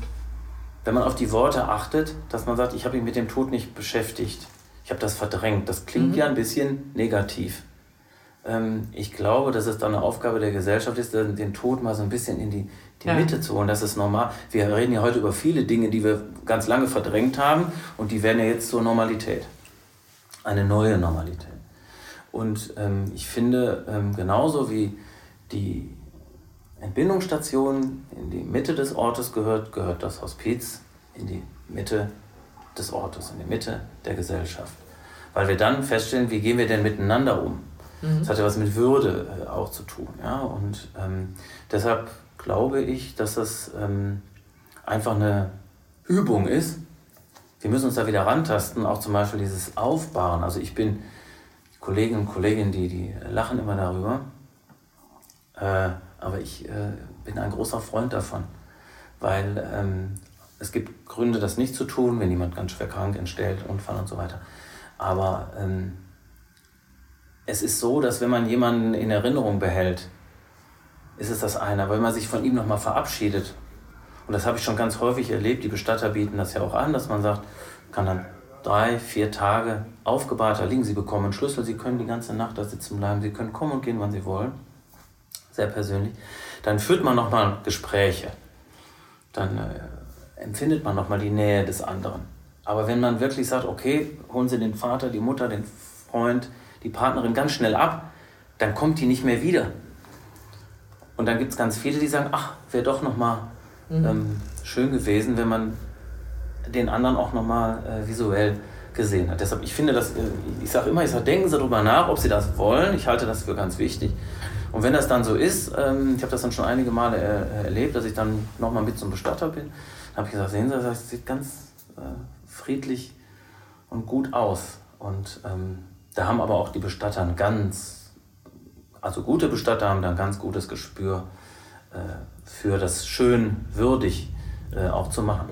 wenn man auf die Worte achtet, dass man sagt, ich habe mich mit dem Tod nicht beschäftigt, ich habe das verdrängt. Das klingt mhm. ja ein bisschen negativ. Ähm, ich glaube, dass es dann eine Aufgabe der Gesellschaft ist, den Tod mal so ein bisschen in die, die ja. Mitte zu holen. Das ist normal. Wir reden ja heute über viele Dinge, die wir ganz lange verdrängt haben und die werden ja jetzt zur Normalität. Eine neue Normalität. Und ähm, ich finde, ähm, genauso wie die Entbindungsstation in die Mitte des Ortes gehört, gehört das Hospiz in die Mitte des Ortes, in die Mitte der Gesellschaft. Weil wir dann feststellen, wie gehen wir denn miteinander um? Mhm. Das hat ja was mit Würde äh, auch zu tun. Ja? Und ähm, deshalb glaube ich, dass das ähm, einfach eine Übung ist. Wir müssen uns da wieder rantasten, auch zum Beispiel dieses Aufbauen. Also ich bin, Kolleginnen und Kollegen, die, die lachen immer darüber, äh, aber ich äh, bin ein großer Freund davon, weil ähm, es gibt Gründe, das nicht zu tun, wenn jemand ganz schwer krank entstellt, Unfall und so weiter. Aber ähm, es ist so, dass wenn man jemanden in Erinnerung behält, ist es das eine. Aber wenn man sich von ihm nochmal verabschiedet, und das habe ich schon ganz häufig erlebt, die Bestatter bieten das ja auch an, dass man sagt, kann dann drei, vier Tage aufgebahrt da liegen, Sie bekommen einen Schlüssel, Sie können die ganze Nacht da sitzen bleiben, Sie können kommen und gehen, wann Sie wollen. Sehr persönlich. Dann führt man nochmal Gespräche. Dann äh, empfindet man nochmal die Nähe des anderen. Aber wenn man wirklich sagt, okay, holen Sie den Vater, die Mutter, den Freund, die Partnerin ganz schnell ab, dann kommt die nicht mehr wieder. Und dann gibt es ganz viele, die sagen, ach, wäre doch nochmal mhm. ähm, schön gewesen, wenn man den anderen auch nochmal äh, visuell gesehen hat. Deshalb, ich finde das, äh, ich sage immer, ich sage, denken Sie darüber nach, ob Sie das wollen. Ich halte das für ganz wichtig. Und wenn das dann so ist, ähm, ich habe das dann schon einige Male äh, erlebt, dass ich dann nochmal mit zum Bestatter bin, dann habe ich gesagt, sehen Sie, das sieht ganz äh, friedlich und gut aus. Und ähm, da haben aber auch die Bestatter ein ganz, also gute Bestatter haben da ein ganz gutes Gespür äh, für das schön würdig äh, auch zu machen.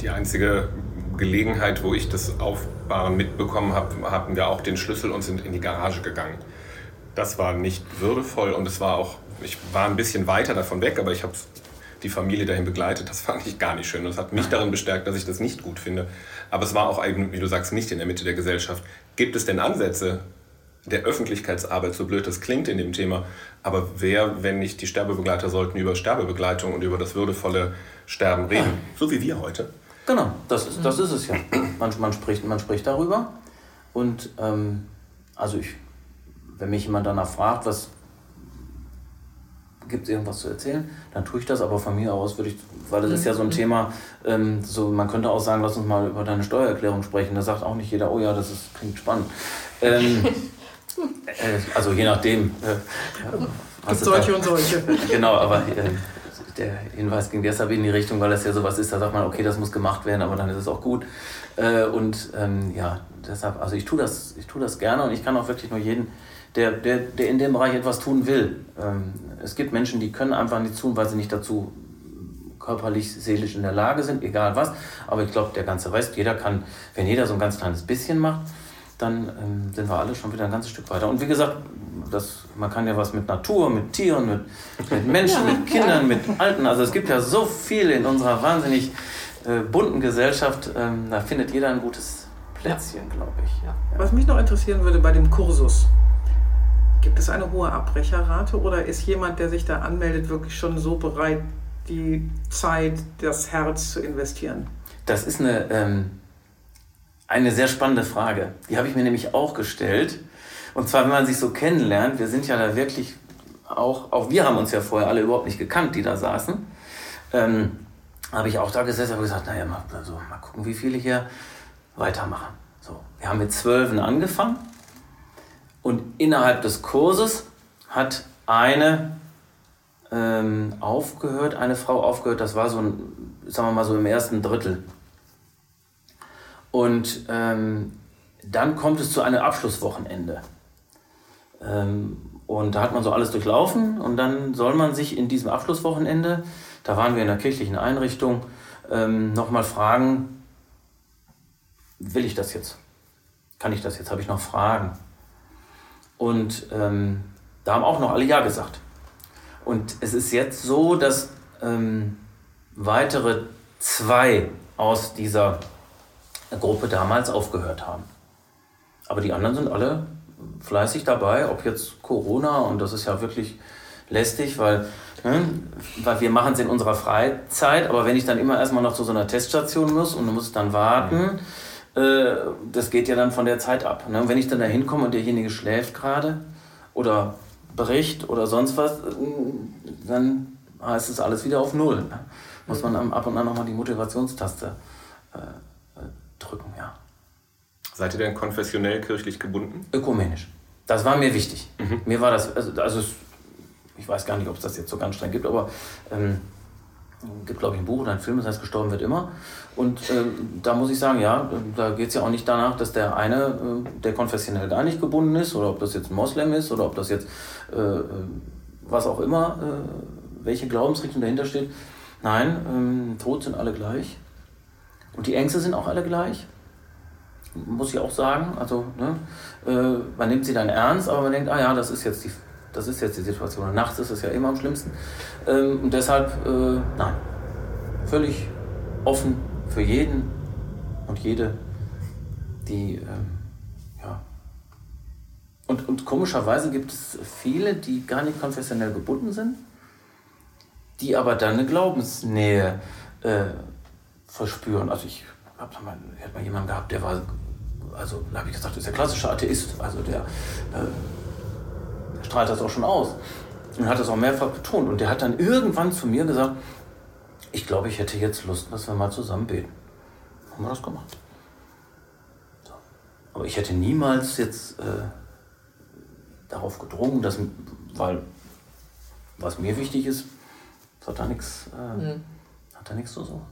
Die einzige Gelegenheit, wo ich das Aufbauen mitbekommen habe, hatten wir auch den Schlüssel und sind in die Garage gegangen. Das war nicht würdevoll und es war auch, ich war ein bisschen weiter davon weg, aber ich habe die Familie dahin begleitet. Das fand ich gar nicht schön und es hat mich darin bestärkt, dass ich das nicht gut finde. Aber es war auch eben, wie du sagst, nicht in der Mitte der Gesellschaft. Gibt es denn Ansätze der Öffentlichkeitsarbeit, so blöd das klingt in dem Thema, aber wer, wenn nicht die Sterbebegleiter, sollten über Sterbebegleitung und über das würdevolle Sterben reden, ja. so wie wir heute? Genau, das ist, das ist es ja. Man, man, spricht, man spricht darüber und ähm, also ich, wenn mich jemand danach fragt, was gibt es irgendwas zu erzählen, dann tue ich das, aber von mir aus würde ich, weil das ist ja so ein mhm. Thema, ähm, so man könnte auch sagen, lass uns mal über deine Steuererklärung sprechen. Da sagt auch nicht jeder, oh ja, das ist, klingt spannend. Ähm, äh, also je nachdem. Äh, solche da, und solche. Genau, aber äh, der Hinweis ging deshalb in die Richtung, weil das ja sowas ist, da sagt man, okay, das muss gemacht werden, aber dann ist es auch gut. Äh, und ähm, ja, deshalb, also ich tue das, ich tue das gerne und ich kann auch wirklich nur jeden, der, der, der in dem Bereich etwas tun will. Ähm, es gibt Menschen, die können einfach nichts tun, weil sie nicht dazu körperlich, seelisch in der Lage sind, egal was. Aber ich glaube, der ganze Rest, jeder kann, wenn jeder so ein ganz kleines bisschen macht, dann ähm, sind wir alle schon wieder ein ganzes Stück weiter. Und wie gesagt, das, man kann ja was mit Natur, mit Tieren, mit, mit Menschen, mit Kindern, mit Alten. Also es gibt ja so viel in unserer wahnsinnig äh, bunten Gesellschaft. Ähm, da findet jeder ein gutes Plätzchen, glaube ich. Ja. Was mich noch interessieren würde bei dem Kursus. Gibt es eine hohe Abbrecherrate oder ist jemand, der sich da anmeldet, wirklich schon so bereit, die Zeit, das Herz zu investieren? Das ist eine, ähm, eine sehr spannende Frage. Die habe ich mir nämlich auch gestellt. Und zwar, wenn man sich so kennenlernt, wir sind ja da wirklich auch, auch wir haben uns ja vorher alle überhaupt nicht gekannt, die da saßen. Ähm, habe ich auch da gesessen und gesagt, naja, mal, also, mal gucken, wie viele hier weitermachen. So, wir haben mit Zwölfen angefangen und innerhalb des Kurses hat eine ähm, aufgehört, eine Frau aufgehört, das war so ein, sagen wir mal so im ersten Drittel. Und ähm, dann kommt es zu einem Abschlusswochenende. Ähm, und da hat man so alles durchlaufen und dann soll man sich in diesem Abschlusswochenende, da waren wir in der kirchlichen Einrichtung, ähm, nochmal fragen, will ich das jetzt? Kann ich das jetzt? Habe ich noch Fragen? Und ähm, da haben auch noch alle Ja gesagt. Und es ist jetzt so, dass ähm, weitere zwei aus dieser Gruppe damals aufgehört haben. Aber die anderen sind alle fleißig dabei, ob jetzt Corona, und das ist ja wirklich lästig, weil, ne, weil wir machen es in unserer Freizeit, aber wenn ich dann immer erstmal noch zu so einer Teststation muss und du musst dann warten, mhm. Äh, das geht ja dann von der Zeit ab. Ne? wenn ich dann da hinkomme und derjenige schläft gerade oder bricht oder sonst was, dann heißt es alles wieder auf Null. Ne? Muss man ab und an nochmal die Motivationstaste äh, äh, drücken, ja. Seid ihr denn konfessionell kirchlich gebunden? Ökumenisch. Das war mir wichtig. Mhm. Mir war das, also, also ich weiß gar nicht, ob es das jetzt so ganz streng gibt, aber ähm, gibt, glaube ich, ein Buch oder ein Film, das heißt Gestorben wird immer. Und äh, da muss ich sagen, ja, da geht es ja auch nicht danach, dass der eine, äh, der konfessionell gar nicht gebunden ist, oder ob das jetzt ein Moslem ist, oder ob das jetzt äh, äh was auch immer, äh, welche Glaubensrichtung dahinter steht. Nein, ähm, tot sind alle gleich. Und die Ängste sind auch alle gleich muss ich auch sagen. Also ne, äh, man nimmt sie dann ernst, aber man denkt, ah ja, das ist jetzt die, das ist jetzt die Situation. Nachts ist es ja immer am schlimmsten. Ähm, und deshalb, äh, nein, völlig offen für jeden und jede, die, ähm, ja. Und, und komischerweise gibt es viele, die gar nicht konfessionell gebunden sind, die aber dann eine Glaubensnähe äh, verspüren. Also ich habe mal, hat mal jemanden gehabt, der war, also da habe ich gesagt, das ist der klassische Atheist, also der, äh, strahlt das auch schon aus. Und hat das auch mehrfach betont. Und der hat dann irgendwann zu mir gesagt, ich glaube, ich hätte jetzt Lust, dass wir mal zusammen beten. Haben wir das gemacht. So. Aber ich hätte niemals jetzt äh, darauf gedrungen, dass, weil was mir wichtig ist, hat da nichts äh, mhm. hat da nichts zu suchen.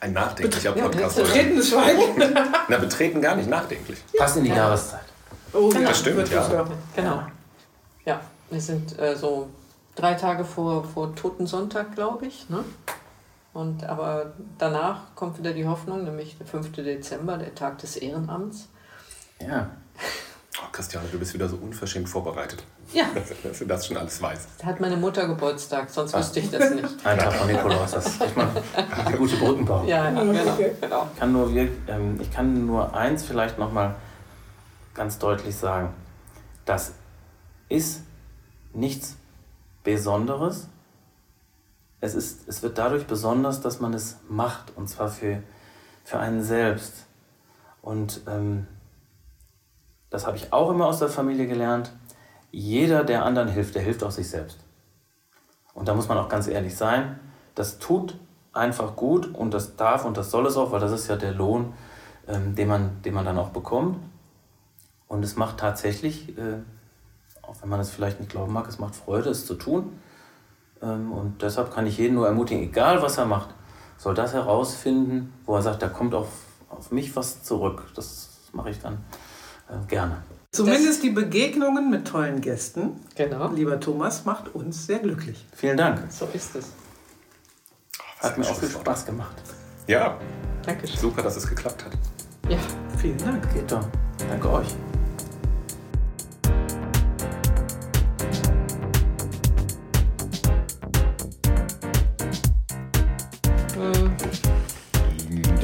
Ein nachdenklicher Podcast. Ja, betretenes Schweigen. Na, betreten gar nicht nachdenklich. Passt in die ja. Jahreszeit. Oh, genau. Das stimmt, ja. Genau. Ja, wir sind äh, so drei Tage vor, vor Totensonntag, glaube ich. Ne? Und, aber danach kommt wieder die Hoffnung, nämlich der 5. Dezember, der Tag des Ehrenamts. Ja. Oh, Christiane, du bist wieder so unverschämt vorbereitet. Ja. Dass, du das schon alles weißt. Da hat meine Mutter Geburtstag, sonst ah. wüsste ich das nicht. Ein Tag von Nikolaus, das ist echt mal eine gute Brückenbau. Ja, ja genau, genau. Ich kann nur, ähm, ich kann nur eins vielleicht nochmal ganz deutlich sagen. Das ist nichts Besonderes. Es, ist, es wird dadurch besonders, dass man es macht, und zwar für, für einen selbst. Und ähm, das habe ich auch immer aus der Familie gelernt, jeder, der anderen hilft, der hilft auch sich selbst. Und da muss man auch ganz ehrlich sein, das tut einfach gut und das darf und das soll es auch, weil das ist ja der Lohn, ähm, den, man, den man dann auch bekommt. Und es macht tatsächlich, äh, auch wenn man es vielleicht nicht glauben mag, es macht Freude, es zu tun. Ähm, und deshalb kann ich jeden nur ermutigen, egal was er macht, soll das herausfinden, wo er sagt, da kommt auf, auf mich was zurück. Das mache ich dann gerne. Zumindest die Begegnungen mit tollen Gästen, genau. lieber Thomas, macht uns sehr glücklich. Vielen Dank. So ist es. Hat mir auch viel Spaß gemacht. Ja. Danke. Super, dass es geklappt hat. Ja. Vielen Dank. Geht doch. Danke euch.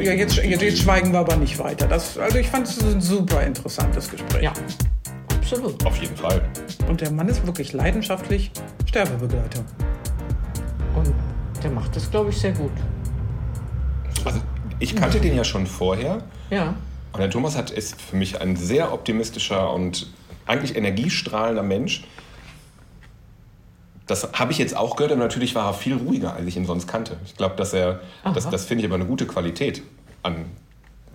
Ja, jetzt, jetzt, schweigen wir aber nicht weiter. Das, also ich fand es ein super interessantes Gespräch. Ja, absolut. Auf jeden Fall. Und der Mann ist wirklich leidenschaftlich Sterbebegleiter. Und der macht das, glaube ich, sehr gut. Also ich kannte den ja schon vorher. Ja. Und der Thomas hat, ist für mich ein sehr optimistischer und eigentlich energiestrahlender Mensch. Das habe ich jetzt auch gehört, aber natürlich war er viel ruhiger, als ich ihn sonst kannte. Ich glaube, dass er, das, das finde ich aber eine gute Qualität an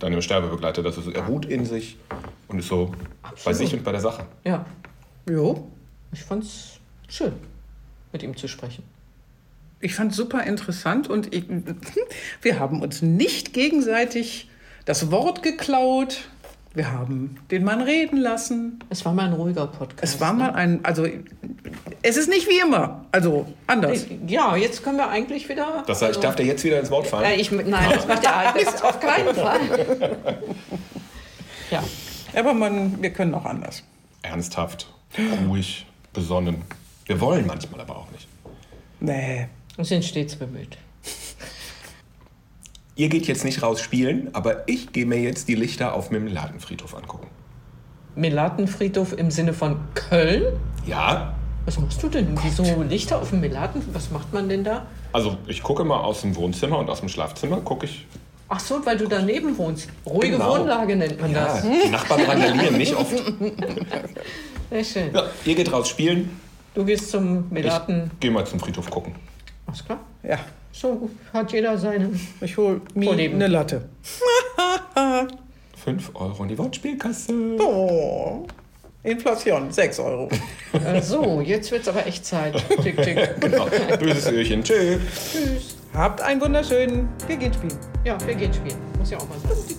deinem Sterbebegleiter. Dass er ruht in sich und ist so Absolut. bei sich und bei der Sache. Ja. Jo, ich fand es schön, mit ihm zu sprechen. Ich fand es super interessant und ich, wir haben uns nicht gegenseitig das Wort geklaut. Wir haben den Mann reden lassen. Es war mal ein ruhiger Podcast. Es war mal ne? ein, also es ist nicht wie immer, also anders. Ja, jetzt können wir eigentlich wieder. Das heißt, also, darf der jetzt wieder ins Wort fallen? Äh, ich, nein, das macht er das auf keinen Fall. ja. Aber man, wir können auch anders. Ernsthaft, ruhig, besonnen. Wir wollen manchmal aber auch nicht. Nee. Und sind stets bemüht. Ihr geht jetzt nicht raus spielen, aber ich gehe mir jetzt die Lichter auf dem Melatenfriedhof angucken. Melatenfriedhof im Sinne von Köln? Ja. Was machst du denn? Wieso Lichter auf dem Melaten? Was macht man denn da? Also ich gucke mal aus dem Wohnzimmer und aus dem Schlafzimmer gucke ich. Ach so, weil du daneben wohnst. Ruhige genau. Wohnlage nennt man ja, das. Die Nachbarn randalieren nicht oft. Sehr schön. Ja, ihr geht raus spielen. Du gehst zum Melaten. Ich geh mal zum Friedhof gucken. Alles klar? Ja. So hat jeder seine. Ich hol mir eine Latte. 5 Euro in die Wortspielkasse. Oh. Inflation, 6 Euro. Äh, so, jetzt wird's aber echt Zeit. Tick, tick. Genau. Böses Öhrchen. Tschüss. Tschüss. Habt einen wunderschönen. Wir gehen spielen. Ja, wir gehen spielen. Muss ja auch mal sein.